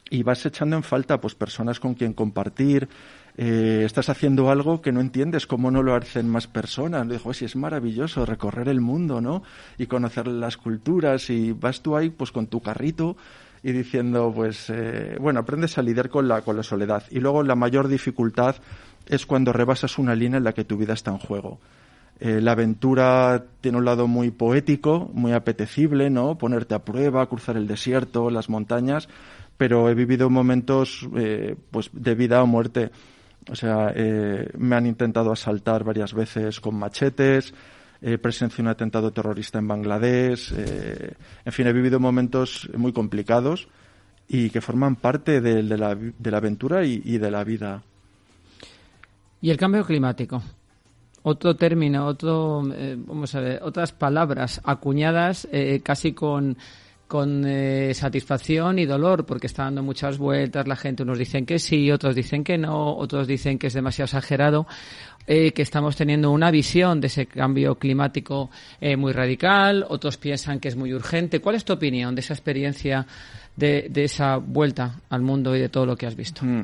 y vas echando en falta pues personas con quien compartir eh, estás haciendo algo que no entiendes cómo no lo hacen más personas. Dijo si es maravilloso recorrer el mundo no y conocer las culturas y vas tú ahí pues con tu carrito y diciendo pues eh, bueno aprendes a lidiar con la con la soledad. Y luego la mayor dificultad es cuando rebasas una línea en la que tu vida está en juego. Eh, la aventura tiene un lado muy poético, muy apetecible, ¿no? Ponerte a prueba, cruzar el desierto, las montañas, pero he vivido momentos eh, pues de vida o muerte. O sea, eh, me han intentado asaltar varias veces con machetes, he presenciado un atentado terrorista en Bangladesh, eh, en fin, he vivido momentos muy complicados y que forman parte de, la, de la, aventura y, de la vida. ¿Y el cambio climático? Otro término, otro, vamos a ver, otras palabras acuñadas casi con con eh, satisfacción y dolor porque está dando muchas vueltas, la gente unos dicen que sí, otros dicen que no, otros dicen que es demasiado exagerado, eh, que estamos teniendo una visión de ese cambio climático eh, muy radical, otros piensan que es muy urgente. ¿Cuál es tu opinión de esa experiencia, de, de esa vuelta al mundo y de todo lo que has visto? Mm.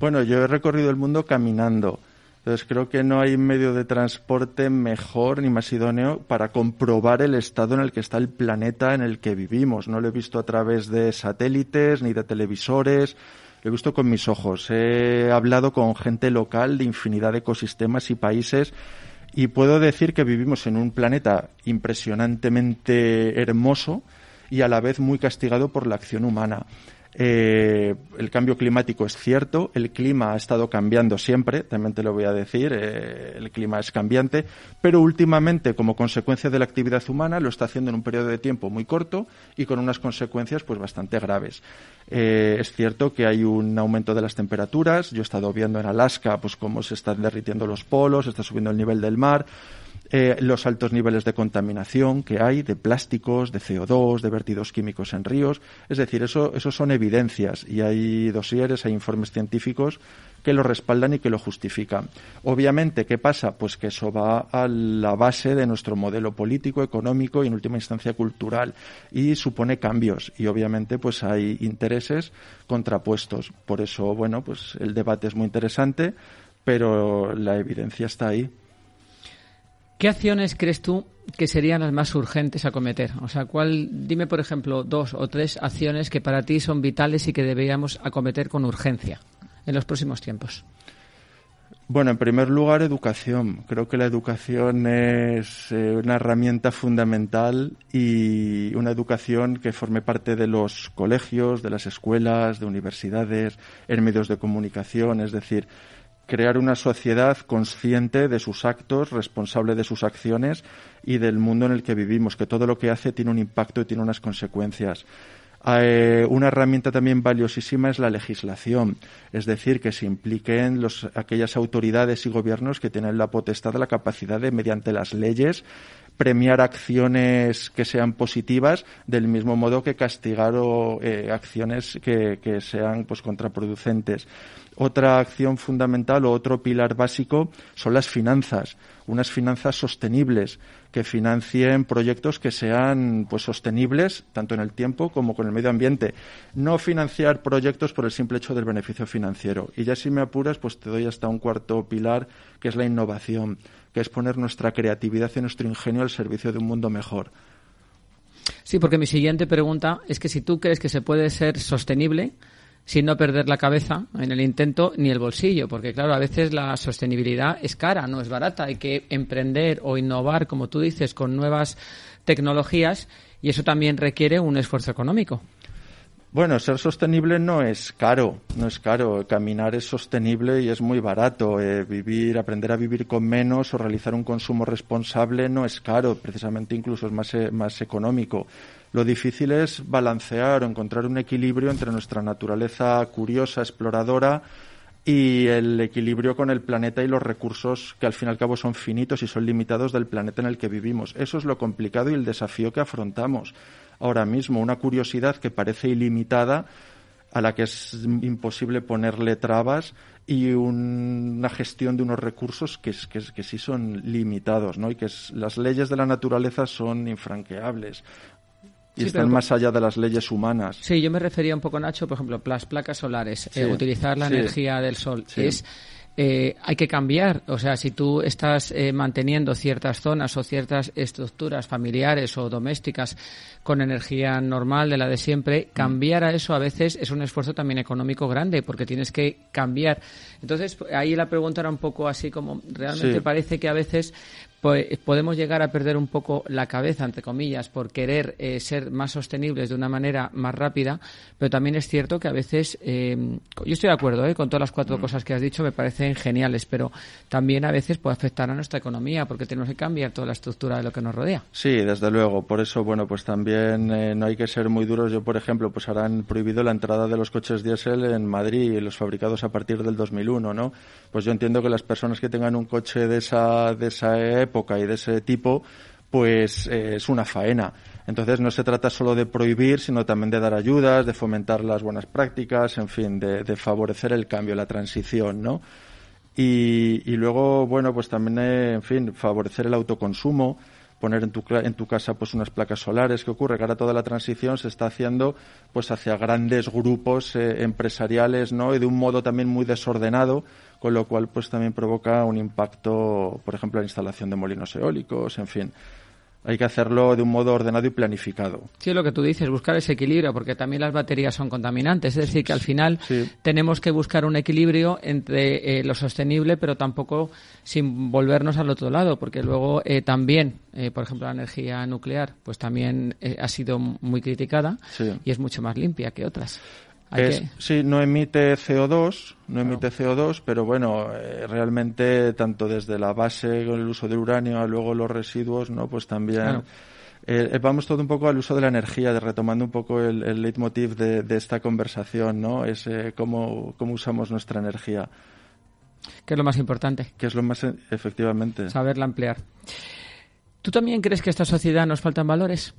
Bueno, yo he recorrido el mundo caminando. Entonces creo que no hay medio de transporte mejor ni más idóneo para comprobar el estado en el que está el planeta en el que vivimos. No lo he visto a través de satélites ni de televisores, lo he visto con mis ojos. He hablado con gente local de infinidad de ecosistemas y países y puedo decir que vivimos en un planeta impresionantemente hermoso y a la vez muy castigado por la acción humana. Eh, el cambio climático es cierto, el clima ha estado cambiando siempre, también te lo voy a decir, eh, el clima es cambiante, pero últimamente, como consecuencia de la actividad humana, lo está haciendo en un periodo de tiempo muy corto y con unas consecuencias pues bastante graves. Eh, es cierto que hay un aumento de las temperaturas, yo he estado viendo en Alaska pues cómo se están derritiendo los polos, está subiendo el nivel del mar, eh, los altos niveles de contaminación que hay de plásticos, de CO2, de vertidos químicos en ríos. Es decir, eso, eso son evidencias y hay dosieres, hay informes científicos que lo respaldan y que lo justifican. Obviamente, ¿qué pasa? Pues que eso va a la base de nuestro modelo político, económico y en última instancia cultural y supone cambios y obviamente pues hay intereses contrapuestos. Por eso, bueno, pues el debate es muy interesante, pero la evidencia está ahí. ¿Qué acciones crees tú que serían las más urgentes a cometer? O sea, ¿cuál, dime, por ejemplo, dos o tres acciones que para ti son vitales y que deberíamos acometer con urgencia en los próximos tiempos. Bueno, en primer lugar, educación. Creo que la educación es eh, una herramienta fundamental y una educación que forme parte de los colegios, de las escuelas, de universidades, en medios de comunicación, es decir, crear una sociedad consciente de sus actos, responsable de sus acciones y del mundo en el que vivimos, que todo lo que hace tiene un impacto y tiene unas consecuencias. Eh, una herramienta también valiosísima es la legislación, es decir, que se impliquen los, aquellas autoridades y gobiernos que tienen la potestad, la capacidad de, mediante las leyes, premiar acciones que sean positivas del mismo modo que castigar o, eh, acciones que, que, sean pues contraproducentes. Otra acción fundamental o otro pilar básico son las finanzas, unas finanzas sostenibles que financien proyectos que sean pues sostenibles tanto en el tiempo como con el medio ambiente. No financiar proyectos por el simple hecho del beneficio financiero. Y ya si me apuras, pues te doy hasta un cuarto pilar que es la innovación, que es poner nuestra creatividad y nuestro ingenio al servicio de un mundo mejor. Sí, porque mi siguiente pregunta es que si tú crees que se puede ser sostenible, sin no perder la cabeza en el intento ni el bolsillo, porque claro, a veces la sostenibilidad es cara, no es barata, hay que emprender o innovar, como tú dices, con nuevas tecnologías y eso también requiere un esfuerzo económico. Bueno, ser sostenible no es caro, no es caro. Caminar es sostenible y es muy barato. Eh, vivir, aprender a vivir con menos o realizar un consumo responsable no es caro, precisamente incluso es más, eh, más económico. Lo difícil es balancear o encontrar un equilibrio entre nuestra naturaleza curiosa, exploradora, y el equilibrio con el planeta y los recursos que al fin y al cabo son finitos y son limitados del planeta en el que vivimos. Eso es lo complicado y el desafío que afrontamos ahora mismo. Una curiosidad que parece ilimitada a la que es imposible ponerle trabas y una gestión de unos recursos que, que, que sí son limitados, ¿no? Y que las leyes de la naturaleza son infranqueables y están más allá de las leyes humanas. Sí, yo me refería un poco, Nacho, por ejemplo, las placas solares, eh, utilizar la energía del sol. Es eh, hay que cambiar. O sea, si tú estás eh, manteniendo ciertas zonas o ciertas estructuras familiares o domésticas con energía normal de la de siempre, mm. cambiar a eso a veces es un esfuerzo también económico grande porque tienes que cambiar. Entonces, ahí la pregunta era un poco así como, realmente parece que a veces pues, podemos llegar a perder un poco la cabeza, entre comillas, por querer eh, ser más sostenibles de una manera más rápida, pero también es cierto que a veces, eh, yo estoy de acuerdo eh, con todas las cuatro mm. cosas que has dicho, me parecen geniales, pero también a veces puede afectar a nuestra economía porque tenemos que cambiar toda la estructura de lo que nos rodea. Sí, desde luego. Por eso, bueno, pues también no hay que ser muy duros. Yo, por ejemplo, pues han prohibido la entrada de los coches diésel en Madrid y los fabricados a partir del 2001, ¿no? Pues yo entiendo que las personas que tengan un coche de esa, de esa época y de ese tipo, pues eh, es una faena. Entonces no se trata solo de prohibir, sino también de dar ayudas, de fomentar las buenas prácticas, en fin, de, favorecer el cambio, la transición, ¿no? Y, luego, bueno, pues también, eh, en fin, favorecer el autoconsumo, poner en tu, en tu casa pues unas placas solares. ¿Qué ocurre? Que ahora toda la transición se está haciendo pues hacia grandes grupos eh, empresariales, ¿no? Y de un modo también muy desordenado, con lo cual pues también provoca un impacto, por ejemplo, la instalación de molinos eólicos, en fin. Hay que hacerlo de un modo ordenado y planificado. Sí, lo que tú dices, buscar ese equilibrio, porque también las baterías son contaminantes. Es decir, que al final tenemos que buscar un equilibrio entre eh, lo sostenible, pero tampoco sin volvernos al otro lado, porque luego eh, también, eh, por ejemplo, la energía nuclear, pues también ha sido muy criticada y es mucho más limpia que otras. Sí, no emite CO2, no emite CO2, pero bueno, eh, realmente tanto desde la base con el uso del uranio a luego los residuos, ¿no? Pues también eh, eh, vamos todo un poco al uso de la energía, de retomando un poco el, el leitmotiv de, esta conversación, ¿no? Es cómo, cómo usamos nuestra energía. ¿Qué es lo más importante? ¿Qué es lo más, efectivamente? Saberla emplear. ¿Tú también crees que a esta sociedad nos faltan valores?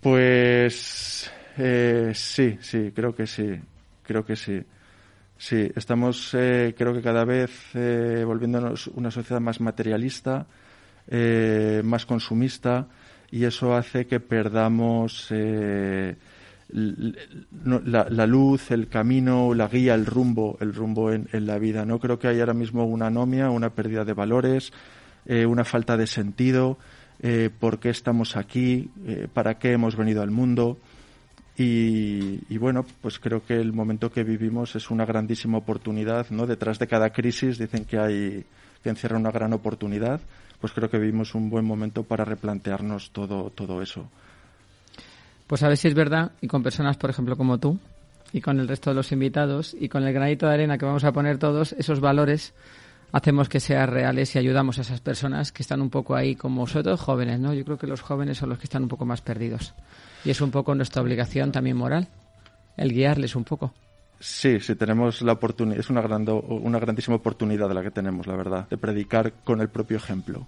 Pues eh, sí, sí, creo que sí, creo que sí. Sí, estamos, eh, creo que cada vez eh, volviéndonos una sociedad más materialista, eh, más consumista, y eso hace que perdamos la, la, luz, el camino, la guía, el rumbo, el rumbo en, la vida. No creo que haya ahora mismo una anomia, una pérdida de valores, una falta de sentido, por qué estamos aquí, para qué hemos venido al mundo Y, bueno, pues creo que el momento que vivimos es una grandísima oportunidad, ¿no? Detrás de cada crisis dicen que hay que encierra una gran oportunidad, pues creo que vivimos un buen momento para replantearnos todo todo eso. Pues a ver si es verdad y con personas, por ejemplo, como tú y con el resto de los invitados y con el granito de arena que vamos a poner todos esos valores hacemos que sean reales y ayudamos a esas personas que están un poco ahí como sobre todo jóvenes, ¿no? Yo creo que los jóvenes son los que están un poco más perdidos. Y es un poco nuestra obligación también moral, el guiarles un poco. Sí, sí, tenemos la oportunidad, es una, gran, una grandísima oportunidad la que tenemos, la verdad, de predicar con el propio ejemplo.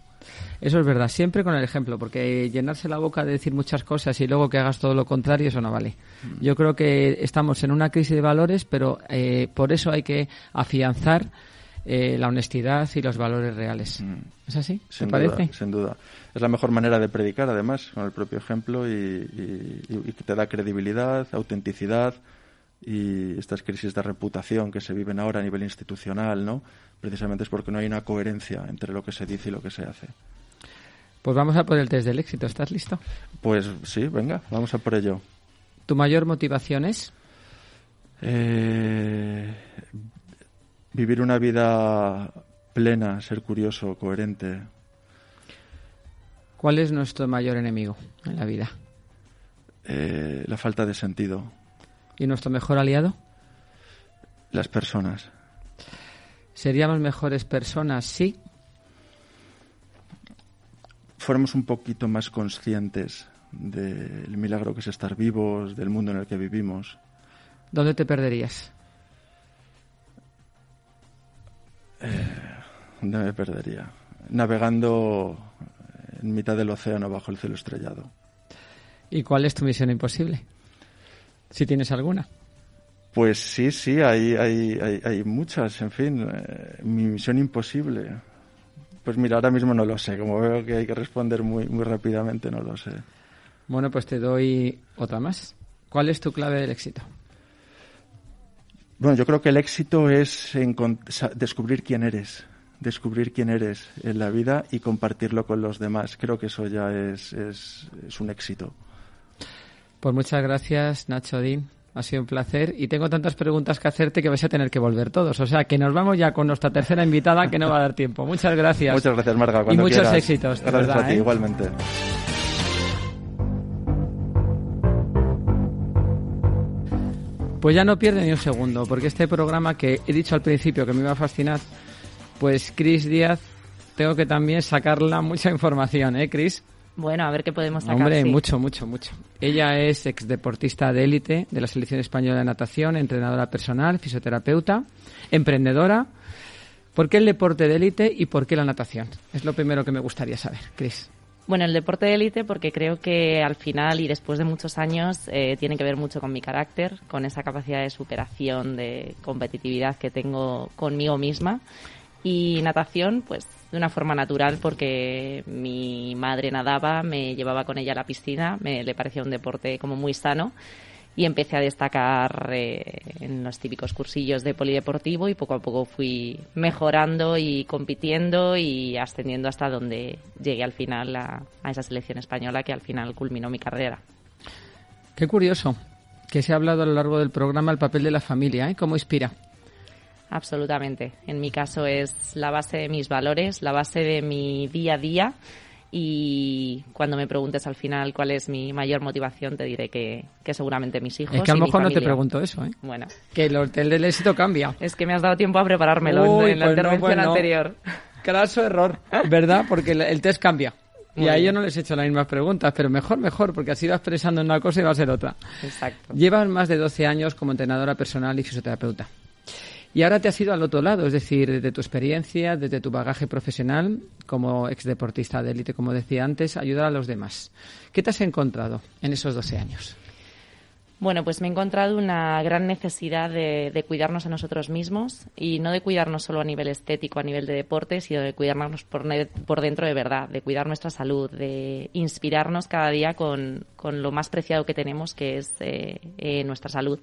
Eso es verdad, siempre con el ejemplo, porque llenarse la boca de decir muchas cosas y luego que hagas todo lo contrario, eso no vale. Mm. Yo creo que estamos en una crisis de valores, pero eh, por eso hay que afianzar eh, la honestidad y los valores reales. Mm. ¿Es así? Sin parece? Sin duda. Es la mejor manera de predicar, además, con el propio ejemplo y, que te da credibilidad, autenticidad y estas crisis de reputación que se viven ahora a nivel institucional, ¿no? Precisamente es porque no hay una coherencia entre lo que se dice y lo que se hace. Pues vamos a por el test del éxito. ¿Estás listo? Pues sí, venga, vamos a por ello. ¿Tu mayor motivación es? Eh, vivir una vida plena, ser curioso, coherente. ¿Cuál es nuestro mayor enemigo en la vida? Eh, la falta de sentido. ¿Y nuestro mejor aliado? Las personas. ¿Seríamos mejores personas si? Fuéramos un poquito más conscientes del milagro que es estar vivos, del mundo en el que vivimos. ¿Dónde te perderías? ¿Dónde me perdería? Navegando en mitad del océano bajo el cielo estrellado. ¿Y cuál es tu misión imposible? Si tienes alguna. Pues sí, sí, hay, hay, hay, muchas, en fin. Eh, mi misión imposible. Pues mira, ahora mismo no lo sé. Como veo que hay que responder muy, muy rápidamente, no lo sé. Bueno, pues te doy otra más. ¿Cuál es tu clave del éxito? Bueno, yo creo que el éxito es descubrir quién eres, descubrir quién eres en la vida y compartirlo con los demás. Creo que eso ya es, es, un éxito. Pues muchas gracias, Nacho Odín. Ha sido un placer y tengo tantas preguntas que hacerte que vais a tener que volver todos. O sea, que nos vamos ya con nuestra tercera invitada que no va a dar tiempo. Muchas gracias. Muchas gracias, Marga. y muchos éxitos. Gracias a ti, ¿eh? igualmente. Pues ya no pierde ni un segundo, porque este programa que he dicho al principio que me iba a fascinar, pues Cris Díaz, tengo que también sacarla mucha información, ¿eh, Cris? Bueno, a ver qué podemos sacar. Hombre, mucho, mucho, mucho. Ella es ex deportista de élite de la Selección Española de Natación, entrenadora personal, fisioterapeuta, emprendedora. ¿Por qué el deporte de élite y por qué la natación? Es lo primero que me gustaría saber, Cris. Bueno, el deporte de élite porque creo que al final y después de muchos años eh, tiene que ver mucho con mi carácter, con esa capacidad de superación, de competitividad que tengo conmigo misma. Y natación, pues de una forma natural porque mi madre nadaba, me llevaba con ella a la piscina, me le parecía un deporte como muy sano y empecé a destacar eh, en los típicos cursillos de polideportivo y poco a poco fui mejorando y compitiendo y ascendiendo hasta donde llegué al final a, esa selección española que al final culminó mi carrera. Qué curioso que se ha hablado a lo largo del programa el papel de la familia, ¿eh? ¿Cómo inspira? Absolutamente. En mi caso es la base de mis valores, la base de mi día a día y cuando me preguntes al final cuál es mi mayor motivación, te diré que, seguramente mis hijos. Es que a lo mejor no te pregunto eso, ¿eh? Bueno. Que el hotel del éxito cambia. Es que me has dado tiempo a preparármelo en la pues intervención pues anterior. Craso error, ¿verdad? Porque el, test cambia. y a ellos no les he hecho las mismas preguntas, pero mejor, mejor, porque así vas expresando una cosa y va a ser otra. Exacto. Llevas más de 12 años como entrenadora personal y fisioterapeuta. Y ahora te has ido al otro lado, es decir, desde tu experiencia, desde tu bagaje profesional, como ex deportista de élite, como decía antes, ayudar a los demás. ¿Qué te has encontrado en esos 12 años? Bueno, pues me he encontrado una gran necesidad de, cuidarnos a nosotros mismos y no de cuidarnos solo a nivel estético, a nivel de deporte, sino de cuidarnos por, por dentro de verdad, de cuidar nuestra salud, de inspirarnos cada día con, lo más preciado que tenemos, que es eh, eh, nuestra salud.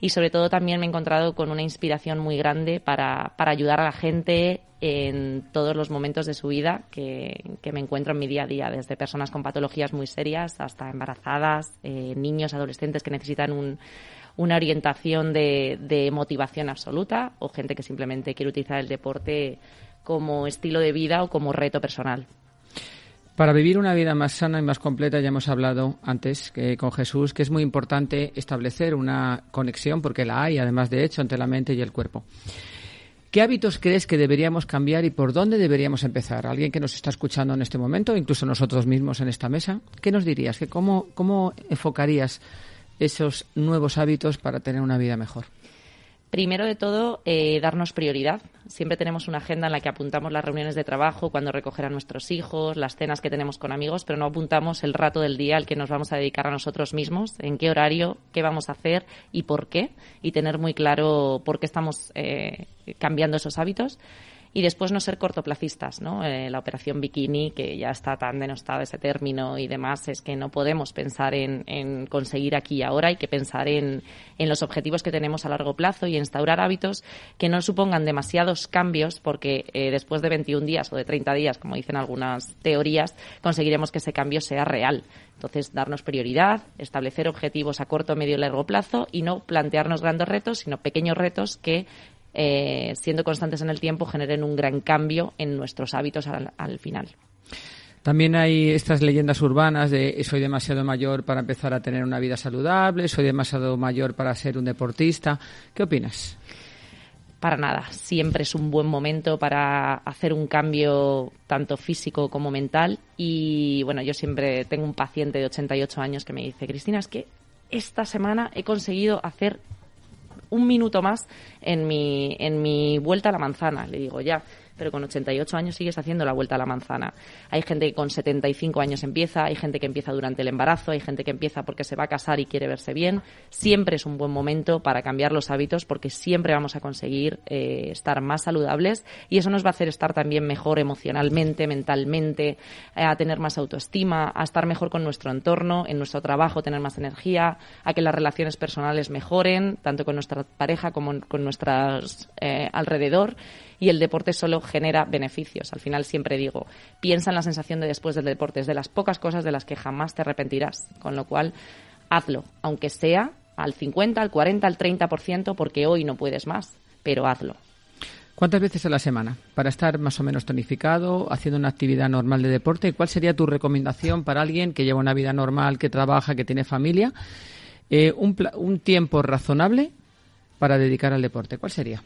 Y sobre todo también me he encontrado con una inspiración muy grande para, para ayudar a la gente en todos los momentos de su vida que, me encuentro en mi día a día, desde personas con patologías muy serias hasta embarazadas, eh, niños, adolescentes que necesitan un, una orientación de, de motivación absoluta o gente que simplemente quiere utilizar el deporte como estilo de vida o como reto personal. Para vivir una vida más sana y más completa, ya hemos hablado antes que con Jesús que es muy importante establecer una conexión, porque la hay, además de hecho, entre la mente y el cuerpo. ¿Qué hábitos crees que deberíamos cambiar y por dónde deberíamos empezar? Alguien que nos está escuchando en este momento, incluso nosotros mismos en esta mesa, ¿qué nos dirías? cómo, ¿Cómo enfocarías esos nuevos hábitos para tener una vida mejor? Primero de todo, eh, darnos prioridad. Siempre tenemos una agenda en la que apuntamos las reuniones de trabajo, cuando recoger a nuestros hijos, las cenas que tenemos con amigos, pero no apuntamos el rato del día al que nos vamos a dedicar a nosotros mismos, en qué horario, qué vamos a hacer y por qué, y tener muy claro por qué estamos eh, cambiando esos hábitos y después no ser cortoplacistas, ¿no? Eh, la operación bikini, que ya está tan denostado ese término y demás, es que no podemos pensar en, conseguir aquí y ahora, hay que pensar en, en, los objetivos que tenemos a largo plazo y instaurar hábitos que no supongan demasiados cambios, porque eh, después de 21 días o de 30 días, como dicen algunas teorías, conseguiremos que ese cambio sea real. Entonces, darnos prioridad, establecer objetivos a corto, medio y largo plazo y no plantearnos grandes retos, sino pequeños retos que eh, siendo constantes en el tiempo, generen un gran cambio en nuestros hábitos al, final. También hay estas leyendas urbanas de soy demasiado mayor para empezar a tener una vida saludable, soy demasiado mayor para ser un deportista. ¿Qué opinas? Para nada. Siempre es un buen momento para hacer un cambio tanto físico como mental. Y bueno, yo siempre tengo un paciente de 88 años que me dice, Cristina, es que esta semana he conseguido hacer un minuto más en mi, en mi vuelta a la manzana. Le digo, ya, pero con 88 años sigues haciendo la vuelta a la manzana. Hay gente que con 75 años empieza, hay gente que empieza durante el embarazo, hay gente que empieza porque se va a casar y quiere verse bien. Siempre es un buen momento para cambiar los hábitos porque siempre vamos a conseguir eh, estar más saludables y eso nos va a hacer estar también mejor emocionalmente, mentalmente, a tener más autoestima, a estar mejor con nuestro entorno, en nuestro trabajo tener más energía, a que las relaciones personales mejoren, tanto con nuestra pareja como con nuestras eh, alrededor y el deporte solo genera beneficios. Al final siempre digo, piensa en la sensación de después del deporte, es de las pocas cosas de las que jamás te arrepentirás, con lo cual hazlo, aunque sea al 50, al 40, al 30%, porque hoy no puedes más, pero hazlo. ¿Cuántas veces a la semana? Para estar más o menos tonificado, haciendo una actividad normal de deporte, ¿cuál sería tu recomendación para alguien que lleva una vida normal, que trabaja, que tiene familia? Eh, un, un tiempo razonable para dedicar al deporte. ¿Cuál sería?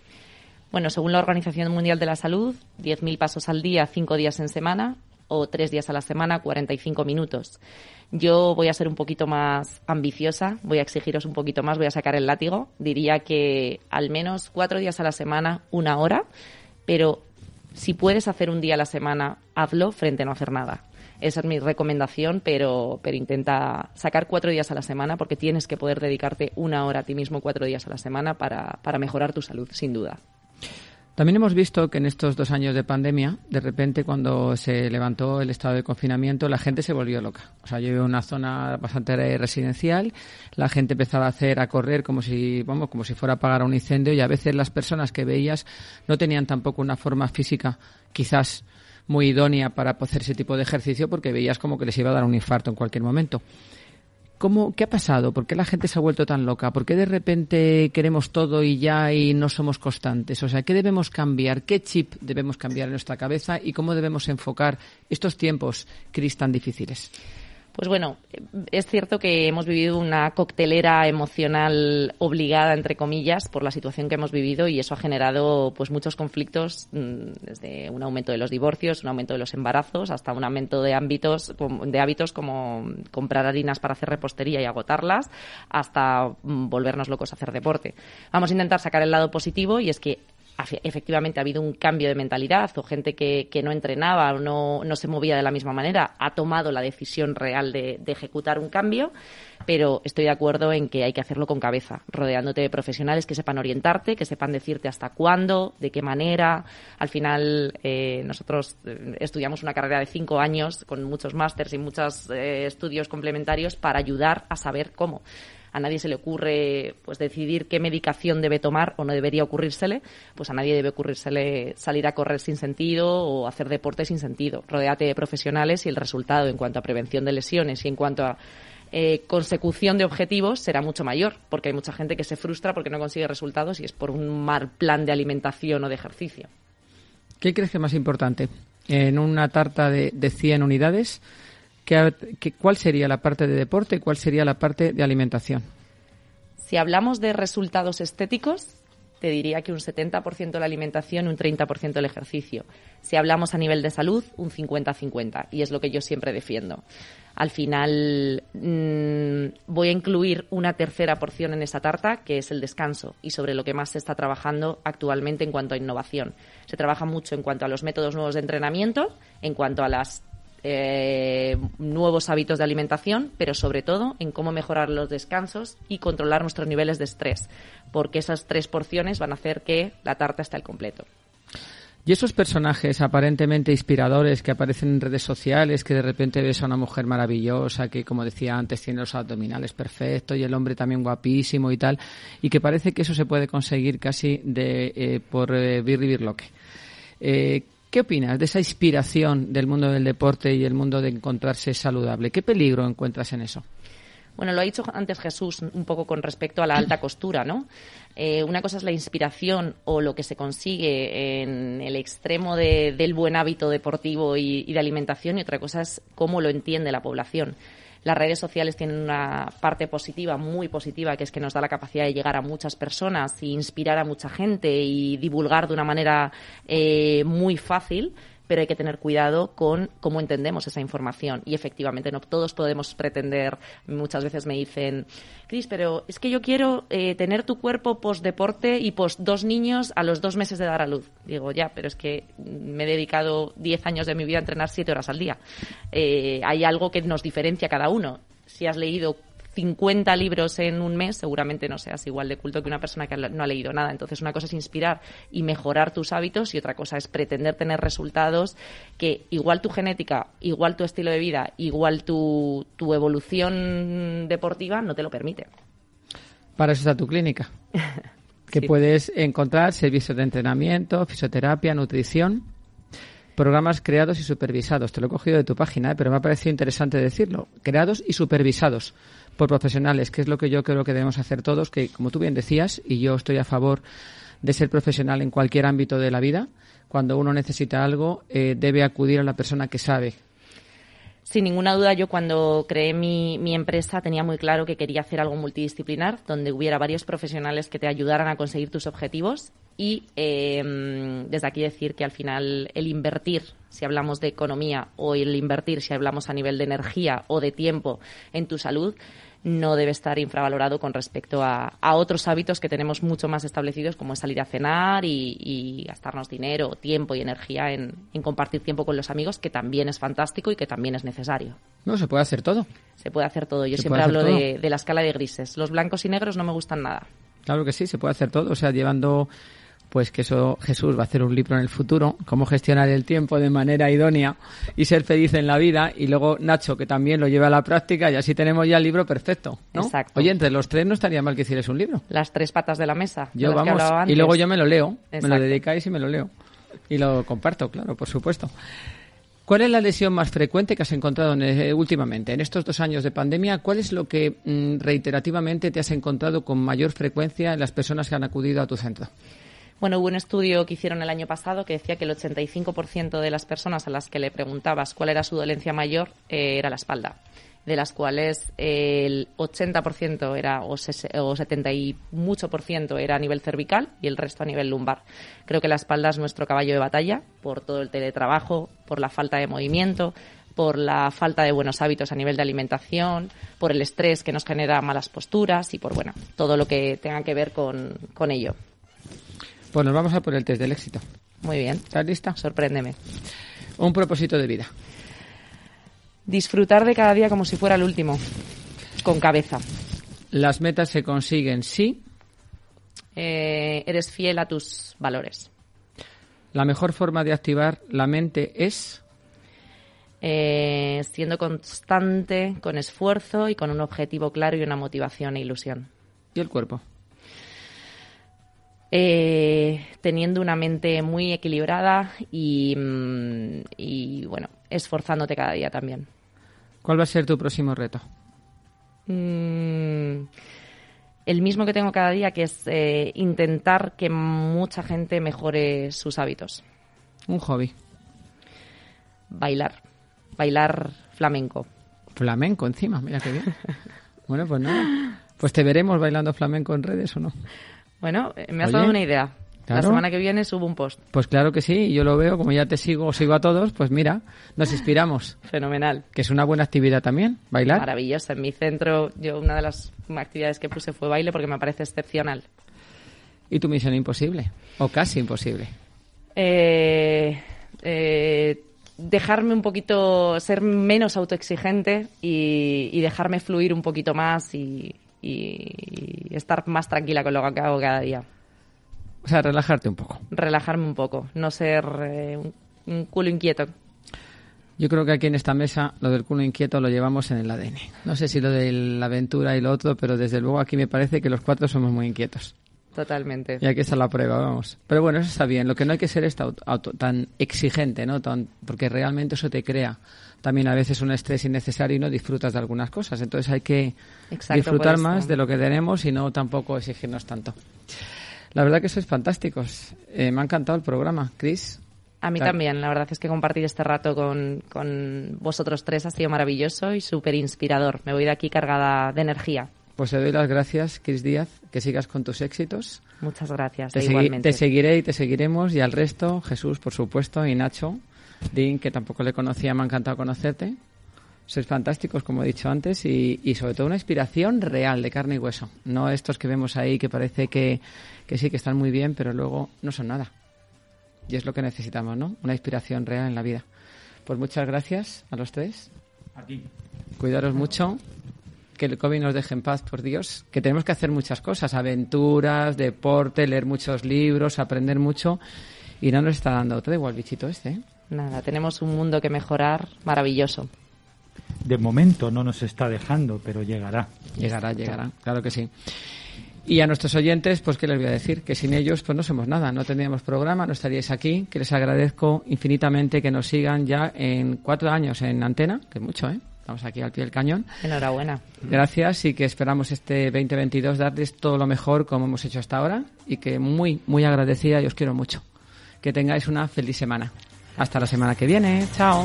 Bueno, según la Organización Mundial de la Salud, 10.000 pasos al día, 5 días en semana o 3 días a la semana, 45 minutos. Yo voy a ser un poquito más ambiciosa, voy a exigiros un poquito más, voy a sacar el látigo. Diría que al menos 4 días a la semana, una hora, pero si puedes hacer un día a la semana, hazlo frente a no hacer nada. Esa es mi recomendación, pero, pero intenta sacar cuatro días a la semana porque tienes que poder dedicarte una hora a ti mismo cuatro días a la semana para, para mejorar tu salud, sin duda. También hemos visto que en estos dos años de pandemia, de repente cuando se levantó el estado de confinamiento, la gente se volvió loca. O sea, yo vivo en una zona bastante residencial, la gente empezaba a hacer, a correr como si, vamos, como si fuera a apagar un incendio y a veces las personas que veías no tenían tampoco una forma física, quizás muy idónea para hacer ese tipo de ejercicio porque veías como que les iba a dar un infarto en cualquier momento. ¿Cómo, ¿Qué ha pasado? ¿Por qué la gente se ha vuelto tan loca? ¿Por qué de repente queremos todo y ya y no somos constantes? O sea, ¿qué debemos cambiar? ¿Qué chip debemos cambiar en nuestra cabeza? ¿Y cómo debemos enfocar estos tiempos, Cris, tan difíciles? Pues bueno, es cierto que hemos vivido una coctelera emocional obligada, entre comillas, por la situación que hemos vivido y eso ha generado pues muchos conflictos, mm, desde un aumento de los divorcios, un aumento de los embarazos, hasta un aumento de ámbitos, de hábitos como comprar harinas para hacer repostería y agotarlas, hasta mm, volvernos locos a hacer deporte. Vamos a intentar sacar el lado positivo y es que efectivamente ha habido un cambio de mentalidad o gente que, no entrenaba o no, no, se movía de la misma manera ha tomado la decisión real de, ejecutar un cambio, pero estoy de acuerdo en que hay que hacerlo con cabeza, rodeándote de profesionales que sepan orientarte, que sepan decirte hasta cuándo, de qué manera. Al final, eh, nosotros eh, estudiamos una carrera de cinco años con muchos másters y muchos eh, estudios complementarios para ayudar a saber cómo a nadie se le ocurre pues decidir qué medicación debe tomar o no debería ocurrírsele, pues a nadie debe ocurrírsele salir a correr sin sentido o hacer deporte sin sentido. Rodéate de profesionales y el resultado en cuanto a prevención de lesiones y en cuanto a eh, consecución de objetivos será mucho mayor, porque hay mucha gente que se frustra porque no consigue resultados y es por un mal plan de alimentación o de ejercicio. ¿Qué crees que es más importante? En una tarta de, de 100 unidades, ¿qué, qué, cuál sería la parte de deporte y cuál sería la parte de alimentación? Si hablamos de resultados estéticos, te diría que un 70% la alimentación y un 30% el ejercicio. Si hablamos a nivel de salud, un 50-50, y es lo que yo siempre defiendo. Al final mmm, voy a incluir una tercera porción en esa tarta, que es el descanso, y sobre lo que más se está trabajando actualmente en cuanto a innovación. Se trabaja mucho en cuanto a los métodos nuevos de entrenamiento, en cuanto a las eh, nuevos hábitos de alimentación, pero sobre todo en cómo mejorar los descansos y controlar nuestros niveles de estrés, porque esas tres porciones van a hacer que la tarta esté al completo. Y esos personajes aparentemente inspiradores que aparecen en redes sociales, que de repente ves a una mujer maravillosa, que como decía antes tiene los abdominales perfectos y el hombre también guapísimo y tal, y que parece que eso se puede conseguir casi de, eh, por eh, birri birloque. Eh, ¿Qué opinas de esa inspiración del mundo del deporte y el mundo de encontrarse saludable? ¿Qué peligro encuentras en eso? Bueno, lo ha dicho antes Jesús un poco con respecto a la alta costura, ¿no? Eh, una cosa es la inspiración o lo que se consigue en el extremo de, del buen hábito deportivo y, y de alimentación y otra cosa es cómo lo entiende la población las redes sociales tienen una parte positiva, muy positiva, que es que nos da la capacidad de llegar a muchas personas e inspirar a mucha gente y divulgar de una manera eh, muy fácil pero hay que tener cuidado con cómo entendemos esa información. Y efectivamente, no todos podemos pretender, muchas veces me dicen, Cris, pero es que yo quiero eh, tener tu cuerpo post deporte y post dos niños a los dos meses de dar a luz. Digo, ya, pero es que me he dedicado diez años de mi vida a entrenar siete horas al día. Eh, hay algo que nos diferencia cada uno. Si has leído 50 libros en un mes, seguramente no seas igual de culto que una persona que no ha leído nada. Entonces, una cosa es inspirar y mejorar tus hábitos y otra cosa es pretender tener resultados que igual tu genética, igual tu estilo de vida, igual tu, tu evolución deportiva no te lo permite. Para eso está tu clínica. que sí. puedes encontrar servicios de entrenamiento, fisioterapia, nutrición programas creados y supervisados. Te lo he cogido de tu página, ¿eh? pero me ha parecido interesante decirlo. Creados y supervisados por profesionales, que es lo que yo creo que debemos hacer todos, que como tú bien decías, y yo estoy a favor de ser profesional en cualquier ámbito de la vida, cuando uno necesita algo, eh, debe acudir a la persona que sabe. Sin ninguna duda, yo cuando creé mi, empresa tenía muy claro que quería hacer algo multidisciplinar, donde hubiera varios profesionales que te ayudaran a conseguir tus objetivos y eh, desde aquí decir que al final el invertir, si hablamos de economía, o el invertir, si hablamos a nivel de energía o de tiempo en tu salud, no debe estar infravalorado con respecto a, a, otros hábitos que tenemos mucho más establecidos, como salir a cenar y, y gastarnos dinero, tiempo y energía en, en, compartir tiempo con los amigos, que también es fantástico y que también es necesario. No, se puede hacer todo. Se puede hacer todo. Yo siempre hablo de, de la escala de grises. Los blancos y negros no me gustan nada. Claro que sí, se puede hacer todo. O sea, llevando pues que eso Jesús va a hacer un libro en el futuro, cómo gestionar el tiempo de manera idónea y ser feliz en la vida, y luego Nacho, que también lo lleva a la práctica, y así tenemos ya el libro perfecto, ¿no? Exacto. Oye, entre los tres no estaría mal que hicieras un libro. Las tres patas de la mesa. Yo, vamos, y luego yo me lo leo, Exacto. me lo dedicáis y me lo leo. Y lo comparto, claro, por supuesto. ¿Cuál es la lesión más frecuente que has encontrado en, eh, últimamente? En estos dos años de pandemia, ¿cuál es lo que mm, reiterativamente te has encontrado con mayor frecuencia en las personas que han acudido a tu centro? Bueno, hubo un estudio que hicieron el año pasado que decía que el 85% de las personas a las que le preguntabas cuál era su dolencia mayor eh, era la espalda, de las cuales eh, el 80% era o, o 70 y mucho por ciento era a nivel cervical y el resto a nivel lumbar. Creo que la espalda es nuestro caballo de batalla por todo el teletrabajo, por la falta de movimiento, por la falta de buenos hábitos a nivel de alimentación, por el estrés que nos genera malas posturas y por bueno todo lo que tenga que ver con, con ello. Pues nos vamos a por el test del éxito. Muy bien. ¿Estás lista? Sorpréndeme. Un propósito de vida. Disfrutar de cada día como si fuera el último. Con cabeza. Las metas se consiguen si eh, eres fiel a tus valores. La mejor forma de activar la mente es eh, siendo constante, con esfuerzo y con un objetivo claro y una motivación e ilusión. ¿Y el cuerpo? Eh, teniendo una mente muy equilibrada y, mm, y, bueno, esforzándote cada día también. ¿Cuál va a ser tu próximo reto? Mm, el mismo que tengo cada día, que es eh, intentar que mucha gente mejore sus hábitos. Un hobby. Bailar. Bailar flamenco. Flamenco encima, mira qué bien. bueno, pues nada. Pues te veremos bailando flamenco en redes o no. Bueno, eh, me has Oye, dado una idea. La semana que viene subo un post. Pues claro que sí, yo lo veo, como ya te sigo, sigo a todos, pues mira, nos inspiramos. Fenomenal. Que es una buena actividad también, bailar. Maravillosa. En mi centro, yo una de las actividades que puse fue baile porque me parece excepcional. Y tu misión imposible, o casi imposible. Eh, eh, dejarme un poquito, ser menos autoexigente y, y dejarme fluir un poquito más y, y estar más tranquila con lo que hago cada día. O sea, relajarte un poco. Relajarme un poco, no ser eh, un, un culo inquieto. Yo creo que aquí en esta mesa lo del culo inquieto lo llevamos en el ADN. No sé si lo de la aventura y lo otro, pero desde luego aquí me parece que los cuatro somos muy inquietos. Totalmente. Y aquí está la prueba, vamos. Pero bueno, eso está bien. Lo que no hay que ser es tan exigente, ¿no? Tan, porque realmente eso te crea también a veces un estrés innecesario y no disfrutas de algunas cosas. Entonces hay que Exacto, disfrutar más de lo que tenemos y no tampoco exigirnos tanto. La verdad que sois fantásticos. Eh, me ha encantado el programa, Chris. A mí Claro. también, la verdad es que compartir este rato con, con vosotros tres ha sido maravilloso y súper inspirador. Me voy de aquí cargada de energía. Pues te doy las gracias, Chris Díaz, que sigas con tus éxitos. Muchas gracias. Te, segui- igualmente. te seguiré y te seguiremos. Y al resto, Jesús, por supuesto, y Nacho, Dean, que tampoco le conocía, me ha encantado conocerte. Sois fantásticos, como he dicho antes, y, y sobre todo una inspiración real, de carne y hueso. No estos que vemos ahí que parece que, que sí, que están muy bien, pero luego no son nada. Y es lo que necesitamos, ¿no? Una inspiración real en la vida. Pues muchas gracias a los tres. A ti. Cuidaros mucho. Que el COVID nos deje en paz, por Dios. Que tenemos que hacer muchas cosas. Aventuras, deporte, leer muchos libros, aprender mucho. Y no nos está dando. Te da igual, bichito este, ¿eh? Nada, tenemos un mundo que mejorar maravilloso. De momento no nos está dejando, pero llegará. Llegará, llegará. Claro que sí. Y a nuestros oyentes, pues, ¿qué les voy a decir? Que sin ellos, pues, no somos nada. No tendríamos programa, no estaríais aquí. Que les agradezco infinitamente que nos sigan ya en cuatro años en antena, que es mucho, ¿eh? Estamos aquí al pie del cañón. Enhorabuena. Gracias y que esperamos este 2022 darles todo lo mejor como hemos hecho hasta ahora y que muy, muy agradecida y os quiero mucho. Que tengáis una feliz semana. Hasta la semana que viene. Chao.